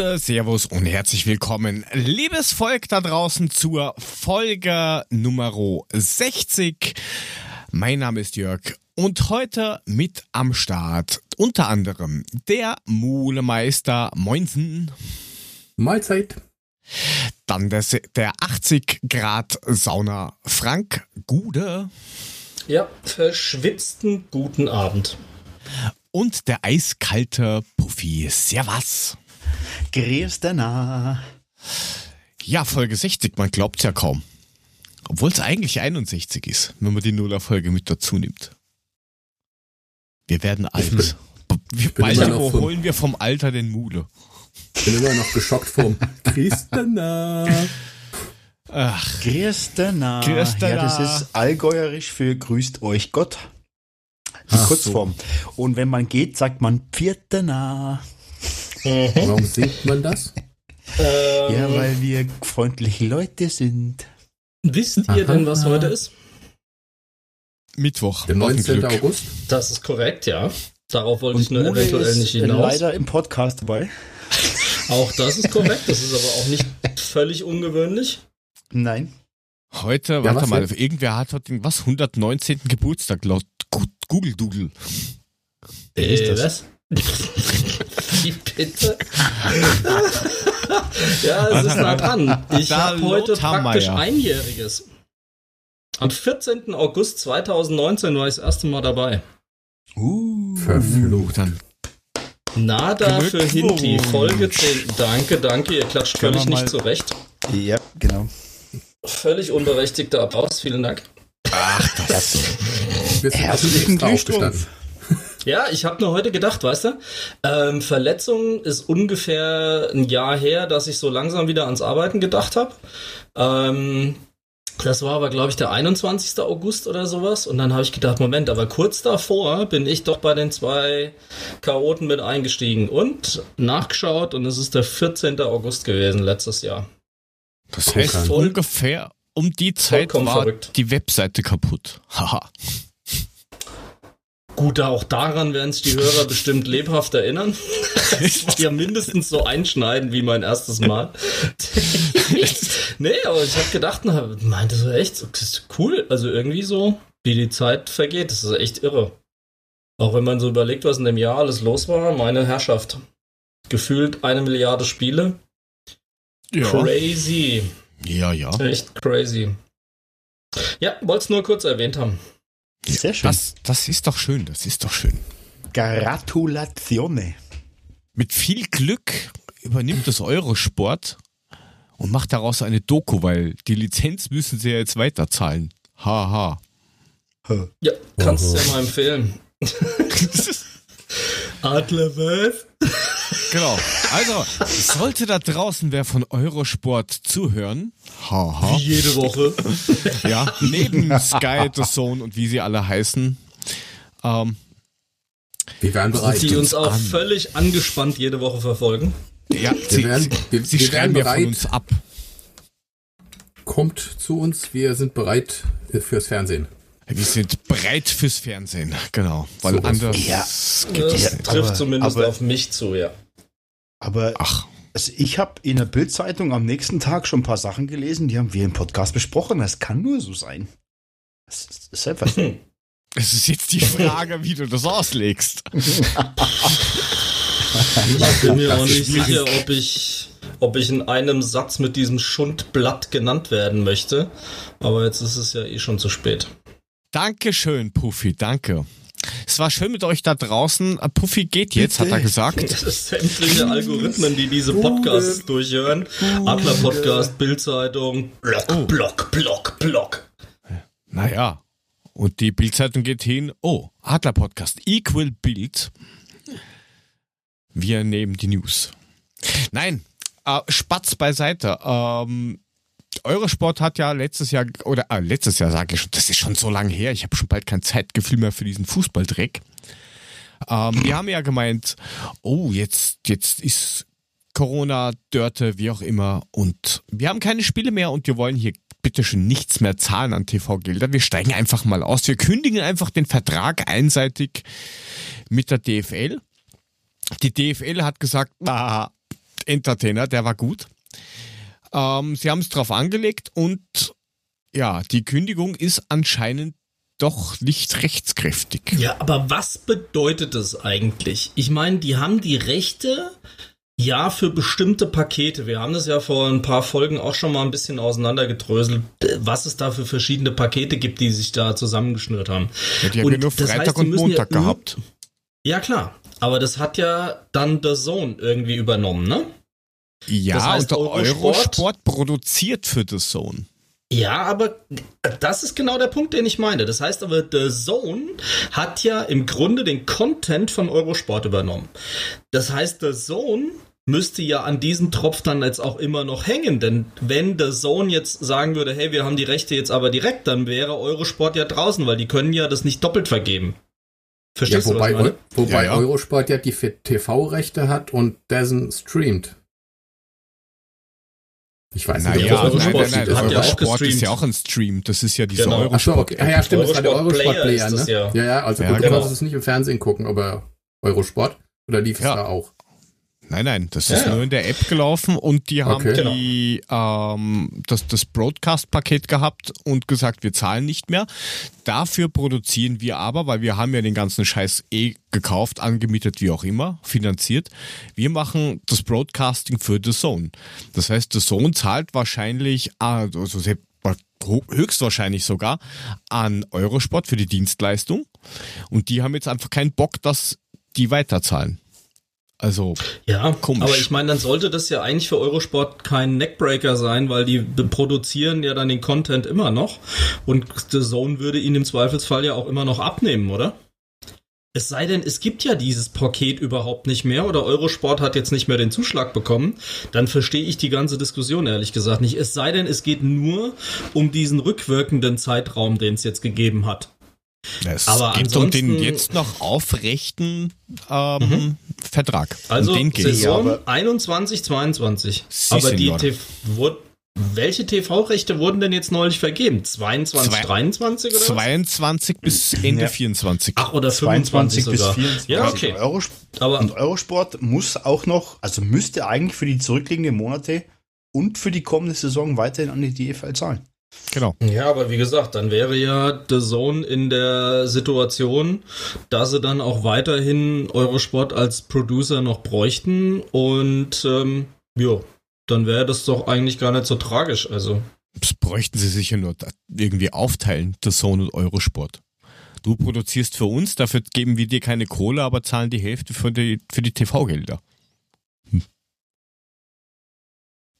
Gute, Servus und herzlich willkommen, liebes Volk da draußen zur Folge Nummer 60. Mein Name ist Jörg und heute mit am Start unter anderem der Mulemeister Moinsen. Mahlzeit. Dann der, der 80 Grad Sauna Frank Gude. Ja, verschwitzten guten Abend. Und der eiskalte Puffy. Servus. Grüß na. Ja, Folge 60, man glaubt's ja kaum. Obwohl es eigentlich 61 ist, wenn man die Nuller-Folge mit dazu nimmt. Wir werden alt. Wir bald überholen wir vom Alter den Mule. Ich bin immer noch geschockt vom Christena. Ach. Christena. Christena. Ja, das ist allgäuerisch für grüßt euch Gott. Die Ach Kurzform. So. Und wenn man geht, sagt man Viertena. Mhm. Warum singt man das? Ähm, ja, weil wir freundliche Leute sind. Wisst ihr Aha. denn, was heute ist? Mittwoch. Der 19. August? Das ist korrekt, ja. Darauf wollte Und ich nur Mule eventuell nicht hinaus. leider im Podcast dabei. Auch das ist korrekt. Das ist aber auch nicht völlig ungewöhnlich. Nein. Heute, ja, warte mal, jetzt? irgendwer hat heute den, was, 119. Geburtstag laut Google Doodle. Äh, ist das? Was? Wie bitte? ja, es ist nah dran. Ich habe heute praktisch einjähriges. Am 14. August 2019 war ich das erste Mal dabei. Uh, verflucht dann. Nada für Hinti, Folge 10. Danke, danke, ihr klatscht völlig nicht zurecht. Ja, genau. Völlig unberechtigter Applaus, vielen Dank. Ach, das ist Herzlichen Glückwunsch. Ja, ich habe mir heute gedacht, weißt du, ähm, Verletzung ist ungefähr ein Jahr her, dass ich so langsam wieder ans Arbeiten gedacht habe. Ähm, das war aber, glaube ich, der 21. August oder sowas. Und dann habe ich gedacht, Moment, aber kurz davor bin ich doch bei den zwei Chaoten mit eingestiegen und nachgeschaut und es ist der 14. August gewesen letztes Jahr. Das heißt, ungefähr um die Zeit war verrückt. die Webseite kaputt. Haha. Gut, auch daran werden sich die Hörer bestimmt lebhaft erinnern. Das war ja mindestens so einschneiden wie mein erstes Mal. nee, aber ich habe gedacht, na, meinte so echt, das ist cool. Also irgendwie so, wie die Zeit vergeht, das ist echt irre. Auch wenn man so überlegt, was in dem Jahr alles los war, meine Herrschaft. Gefühlt eine Milliarde Spiele. Ja. Crazy. Ja, ja. Echt crazy. Ja, wollte es nur kurz erwähnt haben. Sehr schön. Das, das ist doch schön, das ist doch schön. Gratulatione. Mit viel Glück übernimmt das Eurosport und macht daraus eine Doku, weil die Lizenz müssen sie ja jetzt weiterzahlen. Haha. Ha. Ja, kannst du ja mal empfehlen. Adler was? Genau. Also, sollte da draußen wer von Eurosport zuhören, haha. Wie jede Woche. ja, neben Sky, The Zone und wie sie alle heißen, ähm, wir werden bereit. Die uns auch an. völlig angespannt jede Woche verfolgen. Ja, wir sie, werden, wir, sie wir schreiben ja von uns ab. Kommt zu uns, wir sind bereit fürs Fernsehen. Wir sind bereit fürs Fernsehen, genau. Weil so anders ja. das ja, trifft aber, zumindest aber, auf mich zu, ja. Aber Ach. Also ich habe in der Bildzeitung am nächsten Tag schon ein paar Sachen gelesen, die haben wir im Podcast besprochen. Das kann nur so sein. Das ist einfach so. Es ist jetzt die Frage, wie du das auslegst. ich bin mir auch nicht sicher, ob ich, ob ich in einem Satz mit diesem Schundblatt genannt werden möchte. Aber jetzt ist es ja eh schon zu spät. Dankeschön, Puffy, danke. Es war schön mit euch da draußen. Äh, Puffy geht jetzt, hat er gesagt. Das ist sämtliche Algorithmen, die diese Podcasts durchhören. Adler Podcast, Bildzeitung, Block, oh. Block, Block, Block. Naja. Und die Bildzeitung geht hin. Oh, Adler Podcast, Equal Bild. Wir nehmen die News. Nein, äh, Spatz beiseite. Ähm, Eurosport hat ja letztes Jahr, oder äh, letztes Jahr sage ich schon, das ist schon so lange her, ich habe schon bald kein Zeitgefühl mehr für diesen Fußballdreck. Ähm, wir haben ja gemeint, oh, jetzt, jetzt ist Corona, Dörte, wie auch immer, und wir haben keine Spiele mehr und wir wollen hier bitte schon nichts mehr zahlen an TV-Gelder. Wir steigen einfach mal aus. Wir kündigen einfach den Vertrag einseitig mit der DFL. Die DFL hat gesagt, ah, Entertainer, der war gut. Ähm, sie haben es drauf angelegt und ja, die Kündigung ist anscheinend doch nicht rechtskräftig. Ja, aber was bedeutet das eigentlich? Ich meine, die haben die Rechte ja für bestimmte Pakete. Wir haben das ja vor ein paar Folgen auch schon mal ein bisschen auseinandergedröselt, was es da für verschiedene Pakete gibt, die sich da zusammengeschnürt haben. Ja, die haben ja nur Freitag heißt, und Montag ja, gehabt. Ja, klar. Aber das hat ja dann The Zone irgendwie übernommen, ne? Ja, das heißt, und der Eurosport, Eurosport produziert für The Zone. Ja, aber das ist genau der Punkt, den ich meine. Das heißt aber, The Zone hat ja im Grunde den Content von Eurosport übernommen. Das heißt, The Zone müsste ja an diesem Tropf dann jetzt auch immer noch hängen, denn wenn The Zone jetzt sagen würde, hey, wir haben die Rechte jetzt aber direkt, dann wäre Eurosport ja draußen, weil die können ja das nicht doppelt vergeben. Verstehst ja, wobei, du, was ich meine? Wobei ja, ja. Eurosport ja die TV-Rechte hat und Dazen streamt. Ich weiß nicht, naja, Eurosport, nein, nein, nein, hat ja auch Sport ist ja auch ein Stream. Das ist ja dieser genau. Eurosport. So, okay. Ja, ja, stimmt, Eurosport das war der Eurosport-Player, ne? Ja. ja, ja, also ja, gut, genau. du kannst es nicht im Fernsehen gucken, aber Eurosport. Oder lief es ja. da auch? Nein, nein, das ja, ist ja. nur in der App gelaufen und die haben okay. die, ähm, das, das Broadcast-Paket gehabt und gesagt, wir zahlen nicht mehr. Dafür produzieren wir aber, weil wir haben ja den ganzen Scheiß eh gekauft, angemietet, wie auch immer, finanziert. Wir machen das Broadcasting für The Zone. Das heißt, The Zone zahlt wahrscheinlich, also höchstwahrscheinlich sogar, an Eurosport für die Dienstleistung. Und die haben jetzt einfach keinen Bock, dass die weiterzahlen. Also ja, komisch. aber ich meine, dann sollte das ja eigentlich für Eurosport kein Neckbreaker sein, weil die produzieren ja dann den Content immer noch und The Zone würde ihn im Zweifelsfall ja auch immer noch abnehmen, oder? Es sei denn, es gibt ja dieses Paket überhaupt nicht mehr oder Eurosport hat jetzt nicht mehr den Zuschlag bekommen, dann verstehe ich die ganze Diskussion ehrlich gesagt nicht. Es sei denn, es geht nur um diesen rückwirkenden Zeitraum, den es jetzt gegeben hat. Es aber geht um den jetzt noch aufrechten ähm, mhm. Vertrag. Also um Saison ja, 21, 22. Sie aber die TV, welche TV-Rechte wurden denn jetzt neulich vergeben? 22, Zwei, 23 oder 22 was? bis Ende ja. 24. Ach, oder 25 bis 24. Ja, okay. Euro, aber und Eurosport muss auch noch, also müsste eigentlich für die zurückliegenden Monate und für die kommende Saison weiterhin an die DFL zahlen. Genau. Ja, aber wie gesagt, dann wäre ja The Zone in der Situation, dass sie dann auch weiterhin Eurosport als Producer noch bräuchten und ähm, ja, dann wäre das doch eigentlich gar nicht so tragisch. Also. Das bräuchten sie sicher nur irgendwie aufteilen, The Zone und Eurosport. Du produzierst für uns, dafür geben wir dir keine Kohle, aber zahlen die Hälfte für die, für die TV-Gelder.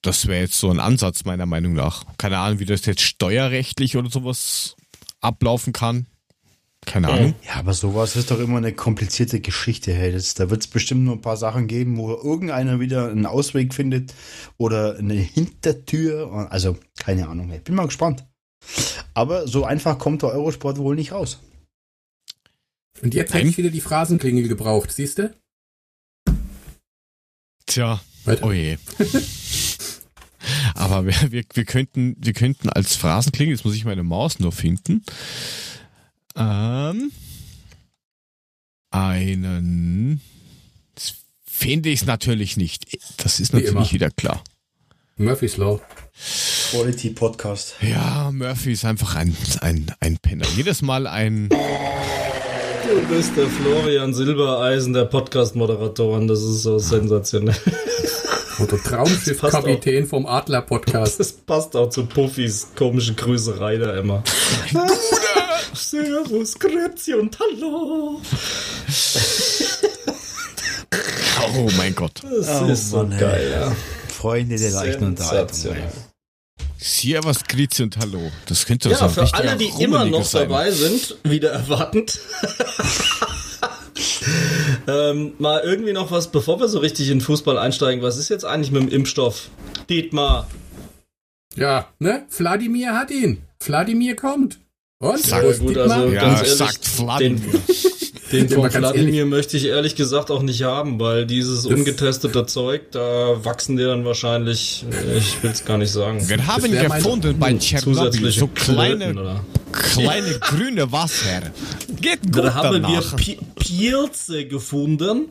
Das wäre jetzt so ein Ansatz meiner Meinung nach. Keine Ahnung, wie das jetzt steuerrechtlich oder sowas ablaufen kann. Keine Ahnung. Ja, aber sowas ist doch immer eine komplizierte Geschichte. Hey. Das, da wird es bestimmt nur ein paar Sachen geben, wo irgendeiner wieder einen Ausweg findet oder eine Hintertür. Also, keine Ahnung. Ich bin mal gespannt. Aber so einfach kommt der Eurosport wohl nicht raus. Und jetzt hätte ich wieder die Phrasenklingel gebraucht, siehst du? Tja, Weiter. oh je. Aber wir, wir, wir, könnten, wir könnten als Phrasenklingel, jetzt muss ich meine Maus nur finden, ähm, einen, finde ich es natürlich nicht. Das ist natürlich wieder klar. Murphy's Law. Quality Podcast. Ja, Murphy ist einfach ein, ein, ein Penner. Jedes Mal ein. Du bist der Florian Silbereisen der Podcast-Moderatoren. Das ist so sensationell. Oder Traumschiff-Kapitän vom Adler-Podcast. Das passt auch zu Puffys komische Grüßerei da immer. Servus, Grüezi und Hallo. oh mein Gott. Das oh, ist so Mann, geil, ja. Freunde der leichten Unterhaltung. Servus, Grüezi und Hallo. Das könnte ja, so für alle, die immer noch sein. dabei sind, wieder erwartend. ähm, mal irgendwie noch was, bevor wir so richtig in Fußball einsteigen. Was ist jetzt eigentlich mit dem Impfstoff? Dietmar. Ja, ne? Wladimir hat ihn. Wladimir kommt. Und? Sagt, gut, also ja, ganz ehrlich, sagt Wladimir. Den, den von Wladimir möchte ich ehrlich gesagt auch nicht haben, weil dieses das ungetestete Zeug, da wachsen die dann wahrscheinlich, ich will es gar nicht sagen. Wir haben gefunden bei Tschernobyl so kleine, kleine grüne Wasser. Geht gut da haben danach. wir Pilze gefunden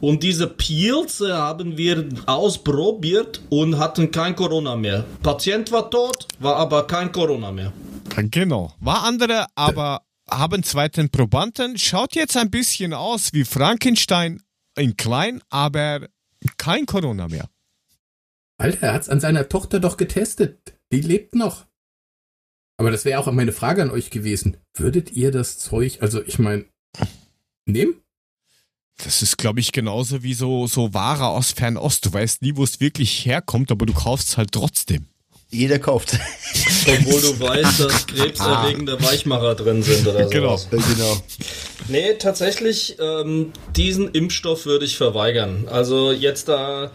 und diese Pilze haben wir ausprobiert und hatten kein Corona mehr. Patient war tot, war aber kein Corona mehr. Genau. War andere, aber haben zweiten Probanden. Schaut jetzt ein bisschen aus wie Frankenstein in klein, aber kein Corona mehr. Alter, er hat es an seiner Tochter doch getestet. Die lebt noch. Aber das wäre auch meine Frage an euch gewesen. Würdet ihr das Zeug, also ich meine, nehmen? Das ist, glaube ich, genauso wie so, so Ware aus Fernost. Du weißt nie, wo es wirklich herkommt, aber du kaufst es halt trotzdem. Jeder kauft. Obwohl du weißt, dass krebserregende Weichmacher drin sind oder so. Genau. genau. Nee, tatsächlich, ähm, diesen Impfstoff würde ich verweigern. Also jetzt da,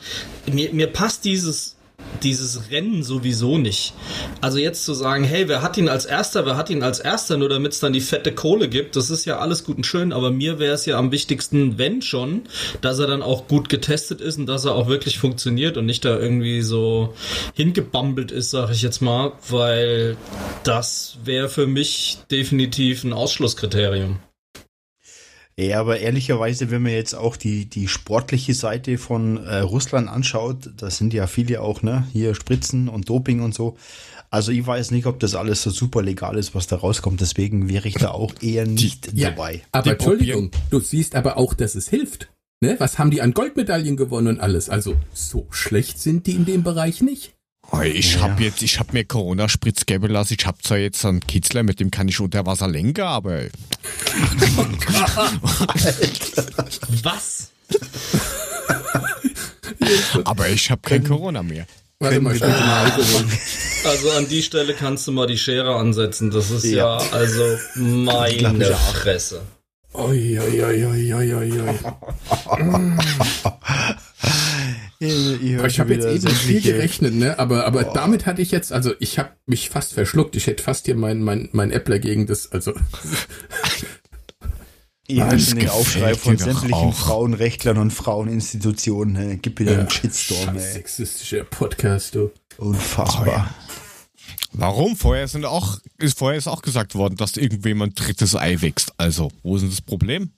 mir, mir passt dieses dieses Rennen sowieso nicht. Also jetzt zu sagen, hey, wer hat ihn als erster, wer hat ihn als erster, nur damit es dann die fette Kohle gibt, das ist ja alles gut und schön, aber mir wäre es ja am wichtigsten, wenn schon, dass er dann auch gut getestet ist und dass er auch wirklich funktioniert und nicht da irgendwie so hingebambelt ist, sag ich jetzt mal, weil das wäre für mich definitiv ein Ausschlusskriterium. Ja, aber ehrlicherweise, wenn man jetzt auch die, die sportliche Seite von äh, Russland anschaut, da sind ja viele auch, ne, hier Spritzen und Doping und so. Also ich weiß nicht, ob das alles so super legal ist, was da rauskommt. Deswegen wäre ich da auch eher nicht die, dabei. Ja, aber die Entschuldigung, du siehst aber auch, dass es hilft. Ne? Was haben die an Goldmedaillen gewonnen und alles? Also so schlecht sind die in dem Bereich nicht. Ich ja. habe jetzt, ich habe mir Corona-Spritz geben lassen. Ich habe zwar jetzt einen Kitzler, mit dem kann ich unter Wasser lenken, aber. Was? aber ich habe kein Corona mehr. Warte mal, Also an die Stelle kannst du mal die Schere ansetzen. Das ist ja, ja also meine Fresse. Oi, oi, oi, oi, oi, oi. ich habe jetzt eben viel gerechnet, ne? Aber, aber oh. damit hatte ich jetzt, also ich habe mich fast verschluckt. Ich hätte fast hier mein, mein, mein Appler gegen das, also. Ihr hört den Aufschrei von sämtlichen auch. Frauenrechtlern und Fraueninstitutionen. Ne? Gib wieder ja, einen Shitstorm, ey. Sexistischer Podcast, du. Unfassbar. Warum? Vorher sind auch, ist vorher ist auch gesagt worden, dass irgendjemand drittes Ei wächst. Also, wo ist denn das Problem?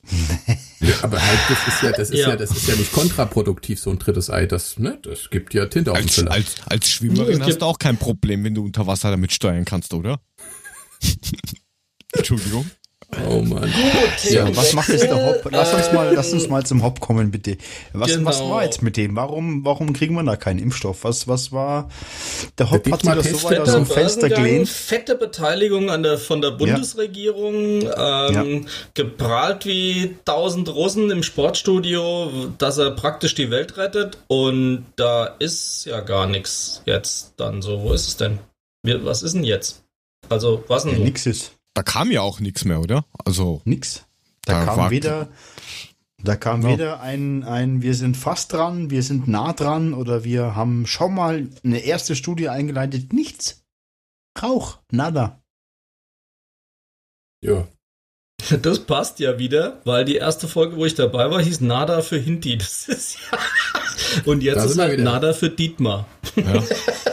ja, aber halt, das ist ja, das ist ja. ja. das ist ja nicht kontraproduktiv, so ein drittes Ei. Das, ne, das gibt ja Tinte auf als, dem als, als Schwimmerin hast du auch kein Problem, wenn du unter Wasser damit steuern kannst, oder? Entschuldigung. Oh Mann. Ja, was macht jetzt der Hop? Lass uns mal, lass uns mal zum Hop kommen, bitte. Was, genau. was war jetzt mit dem? Warum, warum kriegen wir da keinen Impfstoff? Was, was war? Der Hop der hat sich das so weit aus dem Fenster gelehnt. Fette Beteiligung an der, von der Bundesregierung, ja. Ähm, ja. geprahlt wie tausend Russen im Sportstudio, dass er praktisch die Welt rettet und da ist ja gar nichts jetzt dann so. Wo ist es denn? Was ist denn jetzt? Also, was denn? Ja, nix ist da kam ja auch nichts mehr, oder? Also nix. Da, da kam weder da kam ja. weder ein, ein, wir sind fast dran, wir sind nah dran oder wir haben schon mal eine erste Studie eingeleitet. Nichts. Rauch, nada. Ja. Das passt ja wieder, weil die erste Folge, wo ich dabei war, hieß Nada für Hinti. Das ist ja. Und jetzt ist halt Nada für Dietmar. Ja.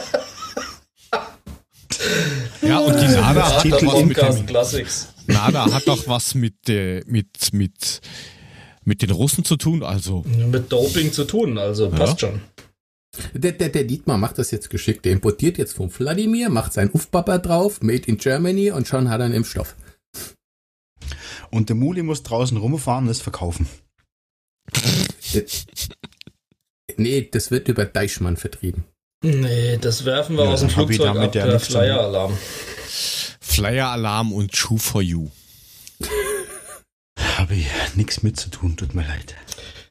Ja, und die Nada hat doch was mit dem, Classics. Nada hat doch was mit, äh, mit, mit, mit den Russen zu tun, also. Mit Doping zu tun, also passt ja. schon. Der, der, der Dietmar macht das jetzt geschickt. Der importiert jetzt von Wladimir, macht sein Ufpapa drauf, made in Germany und schon hat er einen Impfstoff. Und der Muli muss draußen rumfahren und es verkaufen. nee, das wird über Deichmann vertrieben. Nee, das werfen wir ja, aus dem Flugzeug ab, der Flyer-Alarm. Flyer-Alarm und True for You. Habe ich nichts mit zu tun, tut mir leid.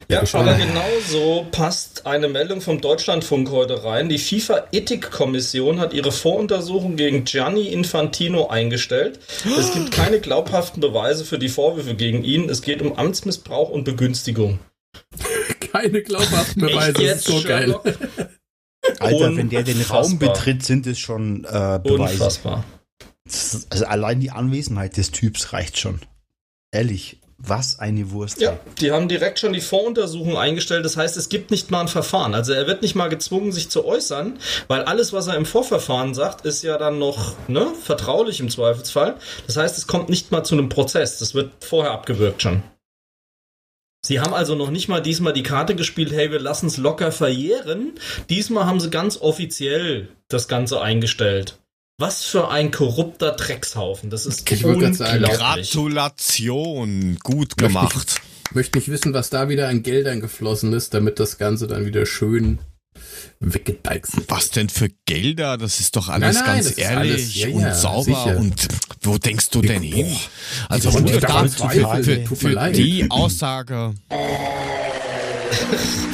Ja, aber genauso passt eine Meldung vom Deutschlandfunk heute rein. Die FIFA-Ethikkommission hat ihre Voruntersuchung gegen Gianni Infantino eingestellt. Es gibt keine glaubhaften Beweise für die Vorwürfe gegen ihn. Es geht um Amtsmissbrauch und Begünstigung. Keine glaubhaften Beweise, das ist so Sherlock? geil. Alter, wenn der den Raum betritt, sind es schon äh, Beweise. Unfassbar. also allein die Anwesenheit des Typs reicht schon. Ehrlich. Was eine Wurst. Ja, die haben direkt schon die Voruntersuchung eingestellt. Das heißt, es gibt nicht mal ein Verfahren. Also er wird nicht mal gezwungen, sich zu äußern, weil alles, was er im Vorverfahren sagt, ist ja dann noch ne, vertraulich im Zweifelsfall. Das heißt, es kommt nicht mal zu einem Prozess. Das wird vorher abgewürgt schon. Sie haben also noch nicht mal diesmal die Karte gespielt, hey, wir lassen es locker verjähren. Diesmal haben sie ganz offiziell das Ganze eingestellt. Was für ein korrupter Dreckshaufen. Das ist Ich sagen, unglaublich. Gratulation, gut gemacht. Möchte nicht wissen, was da wieder an Geldern geflossen ist, damit das Ganze dann wieder schön weggedeichselt Was denn für Gelder? Das ist doch alles Nein, nein, ganz ehrlich alles- ja, und ja, sauber. sicher. Und wo denkst du denn hin? Also für, für, für leid. die Aussage,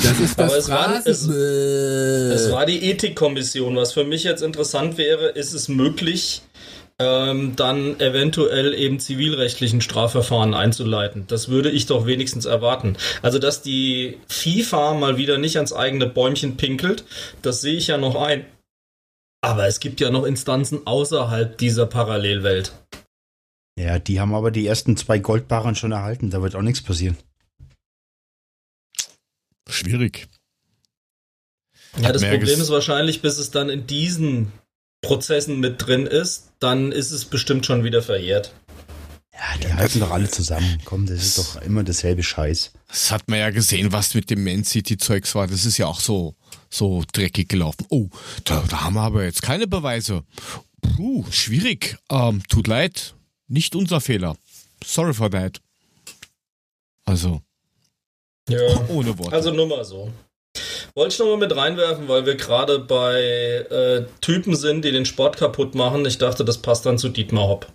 Das ist Aber das es war- es- Es war die Ethikkommission. Was für mich jetzt interessant wäre, ist es möglich, ähm, dann eventuell eben zivilrechtlichen Strafverfahren einzuleiten. Das würde ich doch wenigstens erwarten. Also, dass die FIFA mal wieder nicht ans eigene Bäumchen pinkelt, das sehe ich ja noch ein. Aber es gibt ja noch Instanzen außerhalb dieser Parallelwelt. Ja, die haben aber die ersten zwei Goldbarren schon erhalten. Da wird auch nichts passieren. schwierig. Ja, das Problem ist wahrscheinlich, bis es dann in diesen Prozessen mit drin ist, dann ist es bestimmt schon wieder verjährt. Ja, die halten doch alle zusammen. Komm, das ist doch immer dasselbe Scheiß. Das hat man ja gesehen, was mit dem Man City-Zeugs war. Das ist ja auch so, so dreckig gelaufen. Oh, da, da haben wir aber jetzt keine Beweise. Puh, schwierig. Ähm, tut leid. Nicht unser Fehler. Sorry for that. Also, Ja. ohne Worte. Also nur mal so. Wollte ich noch mal mit reinwerfen, weil wir gerade bei äh, Typen sind, die den Sport kaputt machen. Ich dachte, das passt dann zu Dietmar Hopp.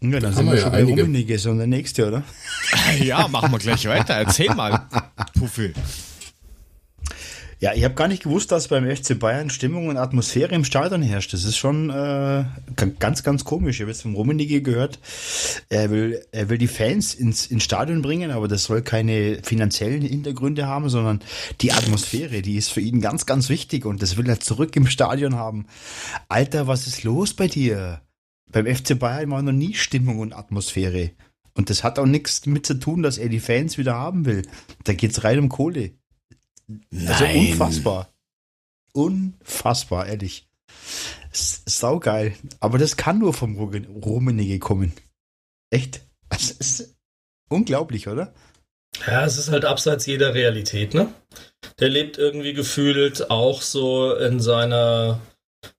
Ja, dann sind wir wir ja schon bei. Rummenigge, so der nächste, oder? ja, machen wir gleich weiter. Erzähl mal, Puffel. Ja, ich habe gar nicht gewusst, dass beim FC Bayern Stimmung und Atmosphäre im Stadion herrscht. Das ist schon äh, ganz, ganz komisch. Ich habe jetzt vom Rummenigge gehört, er will, er will die Fans ins, ins Stadion bringen, aber das soll keine finanziellen Hintergründe haben, sondern die Atmosphäre, die ist für ihn ganz, ganz wichtig und das will er zurück im Stadion haben. Alter, was ist los bei dir? Beim FC Bayern war noch nie Stimmung und Atmosphäre. Und das hat auch nichts damit zu tun, dass er die Fans wieder haben will. Da geht's rein um Kohle. Also unfassbar. Unfassbar, ehrlich. Saugeil. Aber das kann nur vom Rummenigge kommen. Echt. Das ist unglaublich, oder? Ja, es ist halt abseits jeder Realität, ne? Der lebt irgendwie gefühlt auch so in seiner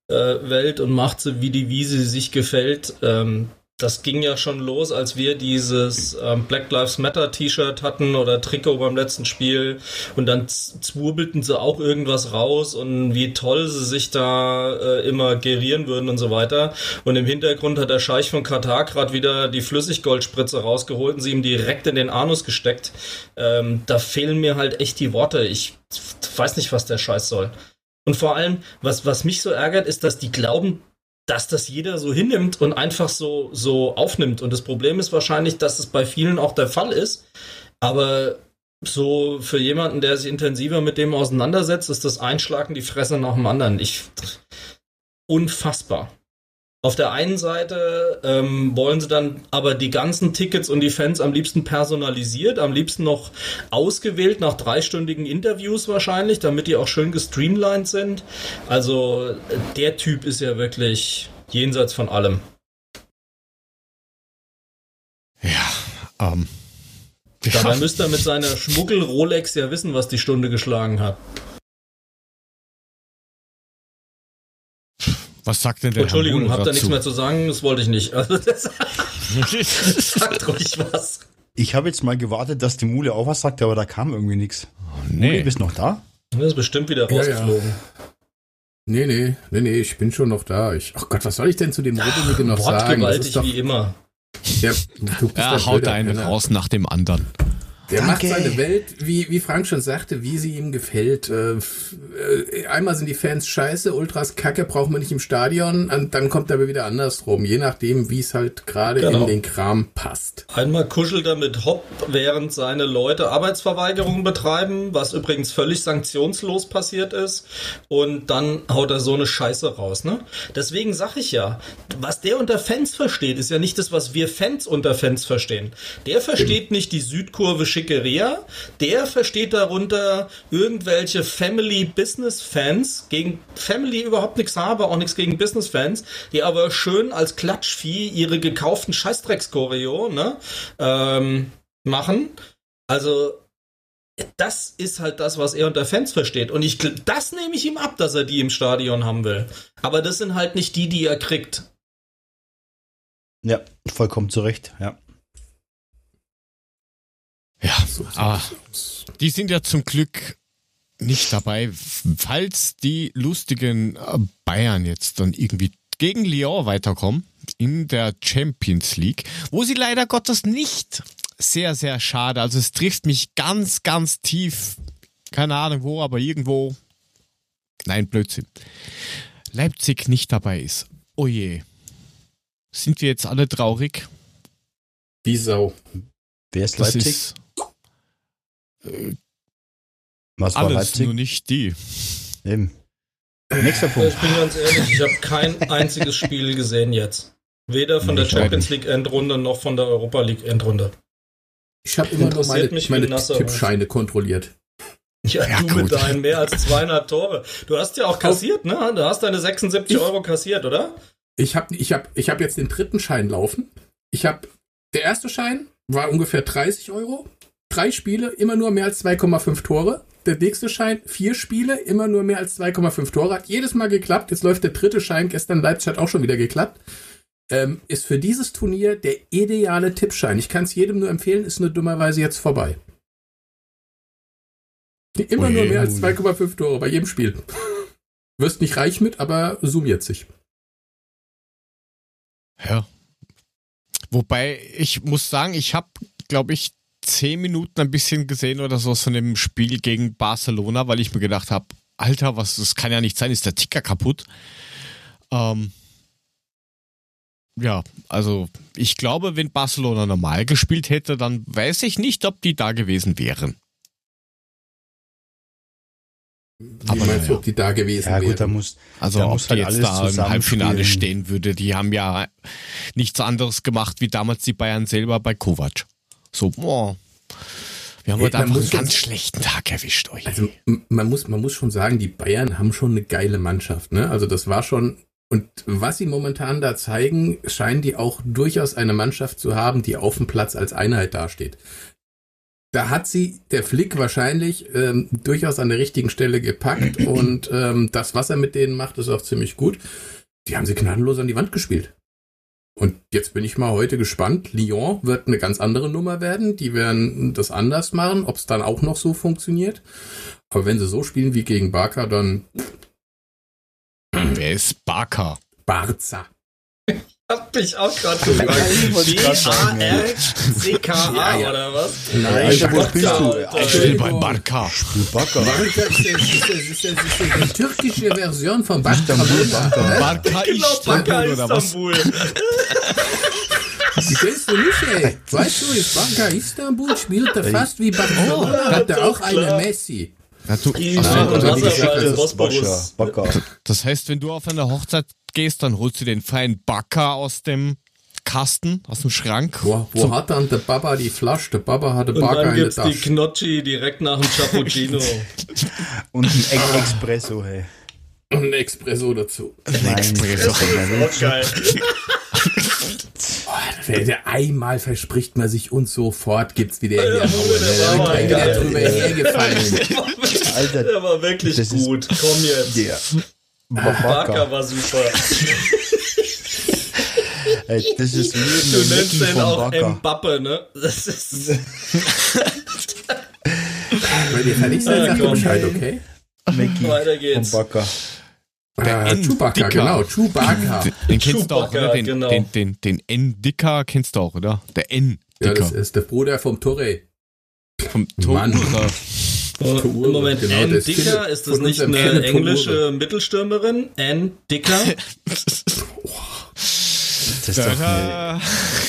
äh, Welt und macht sie, wie die Wiese sich gefällt. Ähm, das ging ja schon los, als wir dieses ähm, Black Lives Matter T-Shirt hatten oder Trikot beim letzten Spiel und dann z- zwirbelten sie auch irgendwas raus und wie toll sie sich da äh, immer gerieren würden und so weiter. Und im Hintergrund hat der Scheich von Katar gerade wieder die Flüssiggoldspritze rausgeholt und sie ihm direkt in den Anus gesteckt. Ähm, da fehlen mir halt echt die Worte. Ich weiß nicht, was der Scheiß soll. Und vor allem, was, was mich so ärgert, ist, dass die glauben, dass das jeder so hinnimmt und einfach so, so aufnimmt. Und das Problem ist wahrscheinlich, dass es bei vielen auch der Fall ist. Aber so für jemanden, der sich intensiver mit dem auseinandersetzt, ist das Einschlagen die Fresse nach dem anderen. Ich, unfassbar. Auf der einen Seite ähm, wollen sie dann aber die ganzen Tickets und die Fans am liebsten personalisiert, am liebsten noch ausgewählt nach dreistündigen Interviews wahrscheinlich, damit die auch schön gestreamlined sind. Also der Typ ist ja wirklich jenseits von allem. Ja, ähm. Dabei müsste er mit seiner Schmuggel-Rolex ja wissen, was die Stunde geschlagen hat. Was sagt denn der Entschuldigung, habt ihr nichts mehr zu sagen? Das wollte ich nicht. Also das, sagt ruhig was. Ich habe jetzt mal gewartet, dass die Mule auch was sagt, aber da kam irgendwie nichts. Mule, nee. bist noch da? Er ist bestimmt wieder Ja, rausgeflogen. Nee, nee, nee, nee, ich bin schon noch da. Ich, ach Gott, was soll ich denn zu dem Rummenigge noch sagen? Das Wortgewaltig ist doch, wie immer. der, du bist Er der haut einen raus nach dem anderen. Der macht Danke. seine Welt, wie, wie Frank schon sagte, wie sie ihm gefällt. Äh, äh, einmal sind die Fans scheiße, Ultras kacke, braucht man nicht im Stadion, und dann kommt er aber wieder andersrum, je nachdem, wie es halt gerade Genau. in den Kram passt. Einmal kuschelt er mit Hopp, während seine Leute Arbeitsverweigerungen betreiben, was übrigens völlig sanktionslos passiert ist. Und dann haut er so eine Scheiße raus, ne? Deswegen sag ich ja, was der unter Fans versteht, ist ja nicht das, was wir Fans unter Fans verstehen. Der versteht nicht die Südkurve Schickeria, der versteht darunter irgendwelche Family-Business-Fans, gegen Family überhaupt nichts habe, auch nichts gegen Business-Fans, die aber schön als Klatschvieh ihre gekauften Scheißdrecks-Choreo, ne, ähm, machen. Also, das ist halt das, was er unter Fans versteht. Und ich, das nehme ich ihm ab, dass er die im Stadion haben will. Aber das sind halt nicht die, die er kriegt. Ja, vollkommen zu Recht, ja. Aus. die sind ja zum Glück nicht dabei, falls die lustigen äh, Bayern jetzt dann irgendwie gegen Lyon weiterkommen in der Champions League, wo sie leider Gottes nicht sehr, sehr schade. Also es trifft mich ganz, ganz tief. Keine Ahnung wo, aber irgendwo. Nein, Blödsinn. Leipzig nicht dabei ist. Oh je. Sind wir jetzt alle traurig? Wie Sau. Wer ist Das Leipzig? ist äh, Was war alles, Leipzig? nur nicht die. Eben. Nächster Ich Punkt. bin ganz ehrlich, ich habe kein einziges Spiel gesehen jetzt. Weder von Nee, der ich Champions League Endrunde noch von der Europa League Endrunde. Ich habe immer nur Interessiert meine, mich meine Tippscheine kontrolliert. Ja, Ja, du gut. mit deinen mehr als 200 Tore. Du hast ja auch kassiert, ne? Du hast deine 76 Ich- Euro kassiert, oder? Ich habe ich hab, ich hab jetzt den dritten Schein laufen. Ich habe der erste Schein war ungefähr 30 Euro. Drei Spiele, immer nur mehr als 2,5 Tore. Der nächste Schein, vier Spiele, immer nur mehr als 2,5 Tore. Hat jedes Mal geklappt. Jetzt läuft der dritte Schein. Gestern Leipzig hat auch schon wieder geklappt. Ähm, ist für dieses Turnier der ideale Tippschein. Ich kann es jedem nur empfehlen, ist nur dummerweise jetzt vorbei. Immer nur Ui. mehr als 2,5 Tore bei jedem Spiel. Wirst nicht reich mit, aber summiert sich. Ja. Wobei, ich muss sagen, ich habe, glaube ich, zehn Minuten ein bisschen gesehen oder so von dem Spiel gegen Barcelona, weil ich mir gedacht habe, Alter, was, das kann ja nicht sein, ist der Ticker kaputt. Ähm, ja, also ich glaube, wenn Barcelona normal gespielt hätte, dann weiß ich nicht, ob die da gewesen wären. Wie Aber meinst du, ob die da gewesen Ja, gut, da wären? muss. Also Da ob muss die halt jetzt alles da im Halbfinale stehen würde, die haben ja nichts anderes gemacht wie damals die Bayern selber bei Kovac. So, boah, wir haben heute man einfach einen ganz schlechten Tag erwischt. Euch. Also man muss, man muss schon sagen, die Bayern haben schon eine geile Mannschaft. Ne? Also das war schon. Und was sie momentan da zeigen, scheinen die auch durchaus eine Mannschaft zu haben, die auf dem Platz als Einheit dasteht. Da hat sie der Flick wahrscheinlich ähm, durchaus an der richtigen Stelle gepackt und ähm, das, was er mit denen macht, ist auch ziemlich gut. Die haben sie gnadenlos an die Wand gespielt. Und jetzt bin ich mal heute gespannt. Lyon wird eine ganz andere Nummer werden. Die werden das anders machen, ob es dann auch noch so funktioniert. Aber wenn sie so spielen wie gegen Barca, dann Wer ist Barker? Barca. Hab mich auch gerade gefragt. ich. B-A-R-C-K-A Ja, ja. oder was? Nein, Alter, wo Barca, spielst du? Ich spiele bei Barker. Backer. Barca ist, die türkische Version von Barca. Istanbul, Barca. Barca Istanbul oder was? Istanbul. Die kennst du nicht, ey. Weißt du, ist Barca Istanbul, spielt er fast wie Barcelona, hat er auch eine. Messi. Ja, du, Die Ach so, Nein, also das heißt, wenn du auf eine Hochzeit gehst, dann holst du den feinen Barker aus dem Kasten, aus dem Schrank. Wo, wo hat dann der Baba die Flasche? Der Baba hatte dann in der gibt's die Tasche. Knocchi direkt nach dem Cappuccino. Und ein Ex Expresso, hey. Und ein Espresso dazu. Nein, Expresso. das ist geil. Der einmal verspricht man sich und sofort gibt's wieder Ja, herhauen. Bruder, der Da war geil. drüber hergefallen. Alter, Der war wirklich Das ist- gut. Komm jetzt. der. Barca Backer. war super. Ey, das ist wie Du nennst den auch. Mbappe, ne? Das ist. Wenn ihr seid, Ah, sagt. Bescheid, okay? Mackie Weiter geht's. Backer. Ah, N. Chewbacca, Dicker. genau. Chewbacca. Den kennst du auch, Chewbacca, oder? Den, genau. den, den, den N-Dicker kennst du auch, oder? Der Ja, N-Dicker. das ist der Bruder vom Torre. Vom Mann. Im Moment, genau, Ann Dicker, ist das nicht eine englische. Mittelstürmerin? Ann Dicker? Das ist doch eine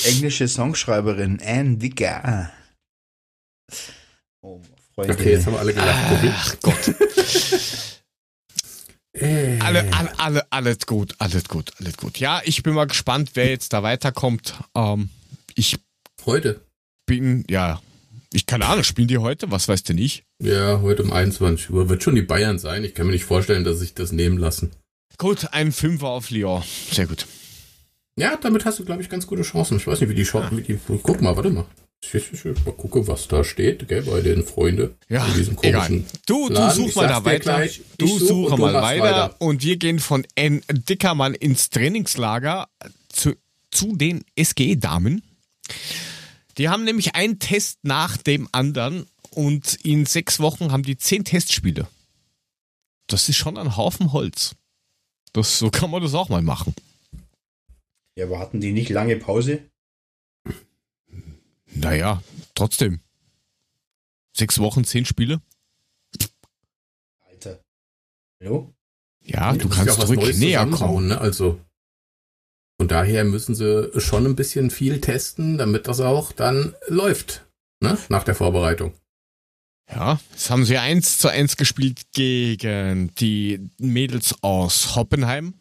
englische Songschreiberin, Anne Dicker. Oh, Freunde. Okay, jetzt haben wir alle gelacht. Ach Gott. Äh, Alle, alle, alle, alles gut, alles gut, alles gut. Ja, ich bin mal gespannt, wer jetzt da weiterkommt. Ähm, ich Heute? bin, ja, ich keine Ahnung, spielen die heute? Was weißt du nicht? Ja, heute um 21 Uhr. Wird schon die Bayern sein. Ich kann mir nicht vorstellen, dass sich das nehmen lassen. Gut, ein Fünfer auf Lyon. Sehr gut. Ja, damit hast du, glaube ich, ganz gute Chancen. Ich weiß nicht, wie die Chancen, wie die, guck mal, warte mal. Ich, ich, ich, mal gucken, was da steht, gell, bei den Freunden. Ja, egal. Du, du such Ich mal da weiter. gleich. Du Ich such suche du mal weiter. weiter. Und wir gehen von N. Dickermann ins Trainingslager zu, zu den SGE-Damen. Die haben nämlich einen Test nach dem anderen und in sechs Wochen haben die zehn Testspiele. Das ist schon ein Haufen Holz. Das, so kann man das auch mal machen. Ja, aber hatten die nicht lange Pause? Naja, trotzdem. Sechs Wochen, zehn Spiele? Alter. Hallo? Ja, du kannst ja ruhig näher kommen. Ne? Also von daher müssen sie schon ein bisschen viel testen, damit das auch dann läuft, ne? Nach der Vorbereitung. Ja, jetzt haben sie 1 zu 1 gespielt gegen die Mädels aus Hoppenheim.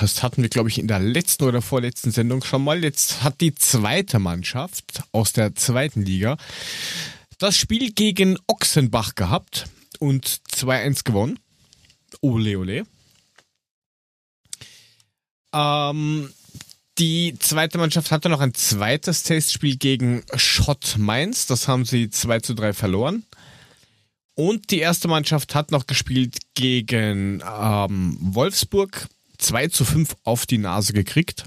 Das hatten wir, glaube ich, in der letzten oder vorletzten Sendung schon mal. Jetzt hat die zweite Mannschaft aus der zweiten Liga das Spiel gegen Ochsenbach gehabt und 2-1 gewonnen. Ole, ole. Ähm, die zweite Mannschaft hatte noch ein zweites Testspiel gegen Schott Mainz. Das haben sie 2 zu 3 verloren. Und die erste Mannschaft hat noch gespielt gegen ähm, Wolfsburg. 2 zu 5 auf die Nase gekriegt.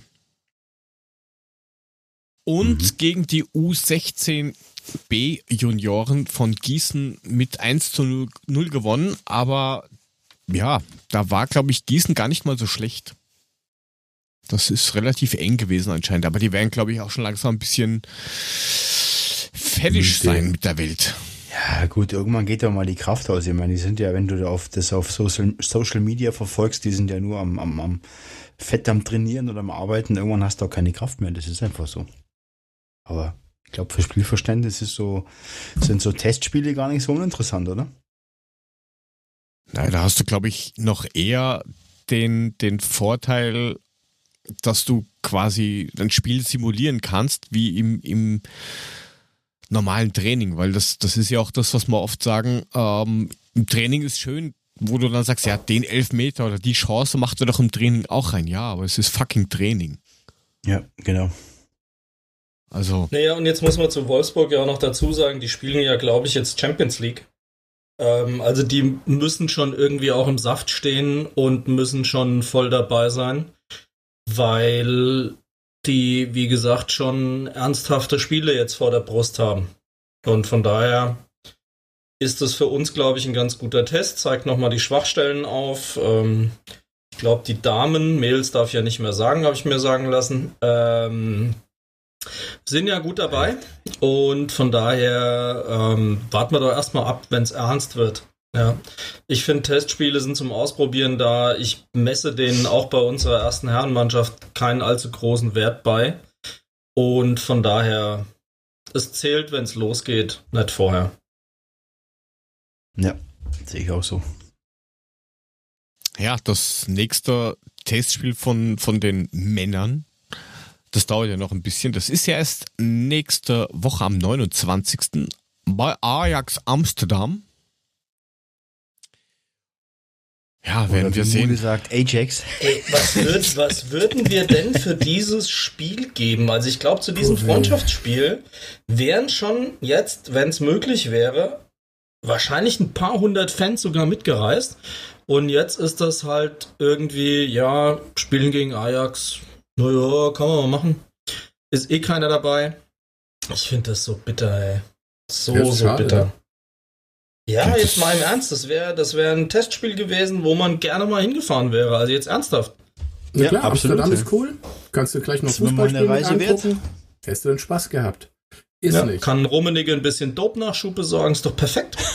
Und gegen die U16B Junioren von Gießen mit 1 zu 0, 0 gewonnen. Aber ja, da war, glaube ich, Gießen gar nicht mal so schlecht. Das ist relativ eng gewesen anscheinend. Aber die werden, glaube ich, auch schon langsam ein bisschen fertig sein mit der Welt. Ja, gut, irgendwann geht ja mal die Kraft aus. Ich meine, die sind ja, wenn du auf das auf Social, Social Media verfolgst, die sind ja nur am, am, am Fett am Trainieren oder am Arbeiten. Irgendwann hast du auch keine Kraft mehr. Das ist einfach so. Aber ich glaube, für Spielverständnis ist so, sind so Testspiele gar nicht so uninteressant, oder? Na, da hast du, glaube ich, noch eher den, den Vorteil, dass du quasi ein Spiel simulieren kannst, wie im, im normalen Training, weil das, das ist ja auch das, was wir oft sagen, ähm, im Training ist schön, wo du dann sagst, ja, den Elfmeter oder die Chance macht er doch im Training auch rein. Ja, aber es ist fucking Training. Ja, genau. Also, Naja, und jetzt muss man zu Wolfsburg ja auch noch dazu sagen, die spielen ja, glaube ich, jetzt Champions League. Ähm, also die müssen schon irgendwie auch im Saft stehen und müssen schon voll dabei sein, weil die, wie gesagt, schon ernsthafte Spiele jetzt vor der Brust haben. Und von daher ist es für uns, glaube ich, ein ganz guter Test, zeigt nochmal die Schwachstellen auf. Ähm, ich glaube, die Damen, Mädels darf ich ja nicht mehr sagen, habe ich mir sagen lassen, ähm, sind ja gut dabei. Und von daher ähm, warten wir doch erstmal ab, wenn es ernst wird. Ja. Ich finde, Testspiele sind zum Ausprobieren da. Ich messe denen auch bei unserer ersten Herrenmannschaft keinen allzu großen Wert bei. Und von daher, es zählt, wenn es losgeht, nicht vorher. Ja, sehe ich auch so. ja, das nächste Testspiel von, von den Männern, das dauert ja noch ein bisschen. Das ist ja erst nächste Woche am 29. bei Ajax Amsterdam. Ja, werden Oder wir wie sehen. Mule sagt, Ajax. Ey, was, würd, was würden wir denn für dieses Spiel geben? Also ich glaube, zu diesem Freundschaftsspiel wären schon jetzt, wenn es möglich wäre, wahrscheinlich ein paar hundert Fans sogar mitgereist. Und jetzt ist das halt irgendwie, ja, spielen gegen Ajax. Naja, kann man mal machen. Ist eh keiner dabei. Ich finde das so bitter, ey. So, Ja, so schade, bitter. Ja, Das jetzt mal im Ernst, das wäre das wär ein Testspiel gewesen, wo man gerne mal hingefahren wäre. Also jetzt ernsthaft. Na Ja, klar, absolut, Amsterdam ja. ist cool. Kannst du gleich noch Das Reise wert. angucken. Hättest du dann Spaß gehabt. Ist Ja, nicht. kann Rummenigge ein bisschen Dope-Nachschub besorgen, ist doch perfekt.